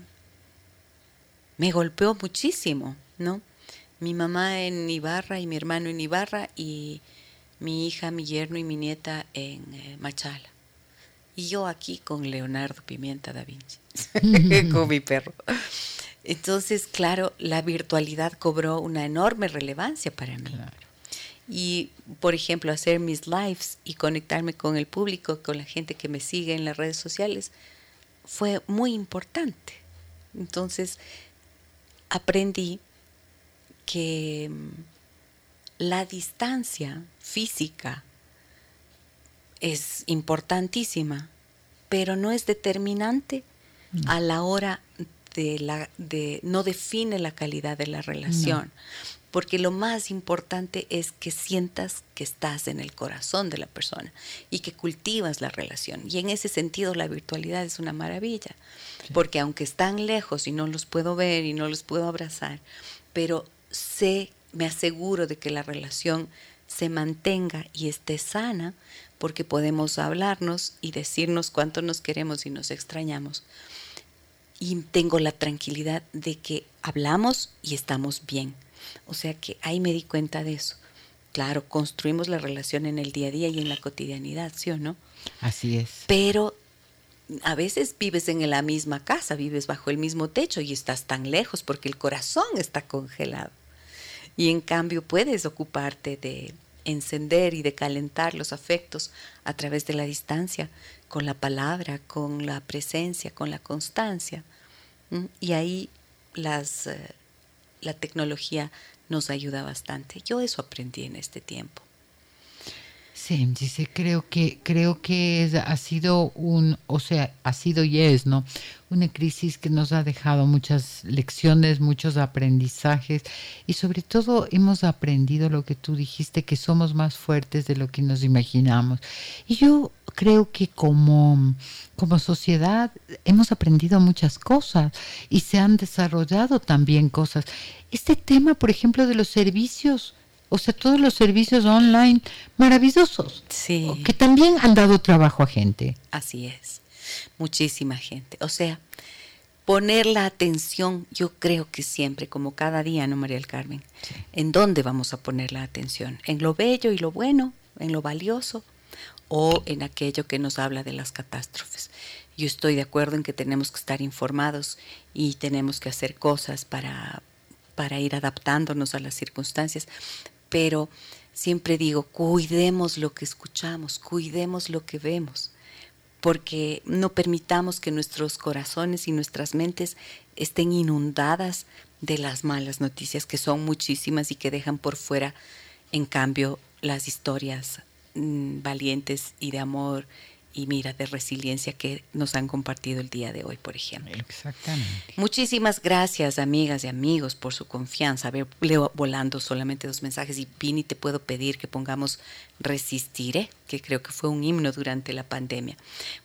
me golpeó muchísimo, ¿no? Mi mamá en Ibarra y mi hermano en Ibarra y mi hija, mi yerno y mi nieta en eh, Machala. Y yo aquí con Leonardo Pimienta da Vinci, [laughs] con mi perro. Entonces, claro, la virtualidad cobró una enorme relevancia para mí. Y, por ejemplo, hacer mis lives y conectarme con el público, con la gente que me sigue en las redes sociales, fue muy importante. Entonces, aprendí que mm, la distancia física es importantísima, pero no es determinante mm. a la hora de la de no define la calidad de la relación porque lo más importante es que sientas que estás en el corazón de la persona y que cultivas la relación. Y en ese sentido la virtualidad es una maravilla, porque aunque están lejos y no los puedo ver y no los puedo abrazar, pero sé, me aseguro de que la relación se mantenga y esté sana, porque podemos hablarnos y decirnos cuánto nos queremos y nos extrañamos. Y tengo la tranquilidad de que hablamos y estamos bien o sea que ahí me di cuenta de eso. Claro, construimos la relación en el día a día y en la cotidianidad, ¿sí o no? Así es. Pero a veces vives en la misma casa, vives bajo el mismo techo y estás tan lejos porque el corazón está congelado. Y en cambio puedes ocuparte de encender y de calentar los afectos a través de la distancia, con la palabra, con la presencia, con la constancia. Y ahí las, eh, la tecnología nos ayuda bastante. Yo eso aprendí en este tiempo. Sí, dice, creo que, creo que ha sido un, o sea, ha sido y es, ¿no? Una crisis que nos ha dejado muchas lecciones, muchos aprendizajes y sobre todo hemos aprendido lo que tú dijiste, que somos más fuertes de lo que nos imaginamos. Y yo creo que como, como sociedad hemos aprendido muchas cosas y se han desarrollado también cosas. Este tema, por ejemplo, de los servicios, o sea, todos los servicios online maravillosos. Sí. Que también han dado trabajo a gente. Así es. Muchísima gente. O sea, poner la atención, yo creo que siempre, como cada día, ¿no, María del Carmen? ¿En dónde vamos a poner la atención? ¿En lo bello y lo bueno? ¿En lo valioso? ¿O en aquello que nos habla de las catástrofes? Yo estoy de acuerdo en que tenemos que estar informados y tenemos que hacer cosas para, para ir adaptándonos a las circunstancias, pero siempre digo, cuidemos lo que escuchamos, cuidemos lo que vemos, porque no permitamos que nuestros corazones y nuestras mentes estén inundadas de las malas noticias, que son muchísimas y que dejan por fuera, en cambio, las historias mm, valientes y de amor y mira de resiliencia que nos han compartido el día de hoy, por ejemplo. Exactamente. Muchísimas gracias, amigas y amigos, por su confianza. A ver, leo volando solamente dos mensajes y Pini, te puedo pedir que pongamos Resistiré, que creo que fue un himno durante la pandemia.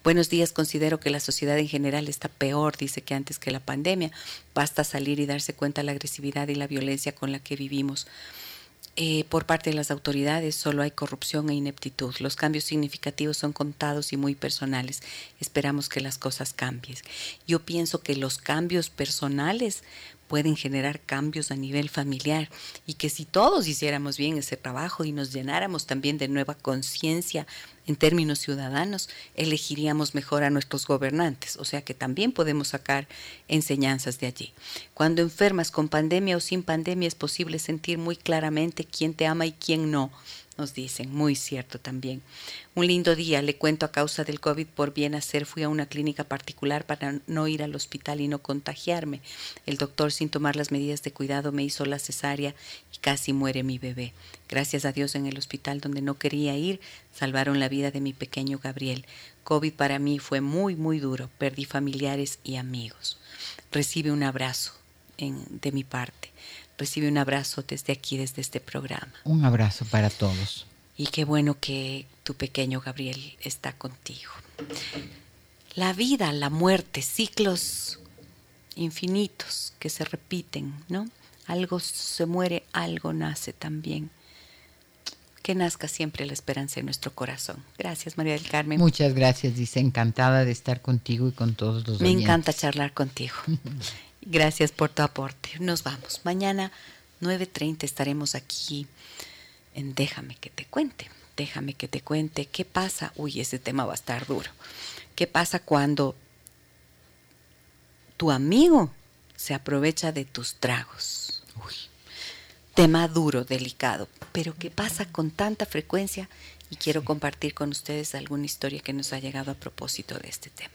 Buenos días, considero que la sociedad en general está peor, dice que antes que la pandemia. Basta salir y darse cuenta de la agresividad y la violencia con la que vivimos. Eh, por parte de las autoridades solo hay corrupción e ineptitud. Los cambios significativos son contados y muy personales. Esperamos que las cosas cambien. Yo pienso que los cambios personales pueden generar cambios a nivel familiar y que si todos hiciéramos bien ese trabajo y nos llenáramos también de nueva conciencia en términos ciudadanos, elegiríamos mejor a nuestros gobernantes, o sea que también podemos sacar enseñanzas de allí. Cuando enfermas con pandemia o sin pandemia es posible sentir muy claramente quién te ama y quién no nos dicen, muy cierto también. Un lindo día, le cuento a causa del COVID por bien hacer, fui a una clínica particular para no ir al hospital y no contagiarme. El doctor, sin tomar las medidas de cuidado, me hizo la cesárea y casi muere mi bebé. Gracias a Dios en el hospital donde no quería ir, salvaron la vida de mi pequeño Gabriel. COVID para mí fue muy, muy duro. Perdí familiares y amigos. Recibe un abrazo de mi parte recibe un abrazo desde aquí, desde este programa. Un abrazo para todos. Y qué bueno que tu pequeño Gabriel está contigo. La vida, la muerte, ciclos infinitos que se repiten, ¿no? Algo se muere, algo nace también. Que nazca siempre la esperanza en nuestro corazón. Gracias, María del Carmen. Muchas gracias, dice, encantada de estar contigo y con todos los Me encanta charlar contigo. [laughs] Gracias por tu aporte. Nos vamos. Mañana 9.30 estaremos aquí en Déjame que te cuente. Déjame que te cuente qué pasa. Uy, ese tema va a estar duro. ¿Qué pasa cuando tu amigo se aprovecha de tus tragos? Uy, tema duro, delicado. Pero ¿qué pasa con tanta frecuencia? Y quiero compartir con ustedes alguna historia que nos ha llegado a propósito de este tema.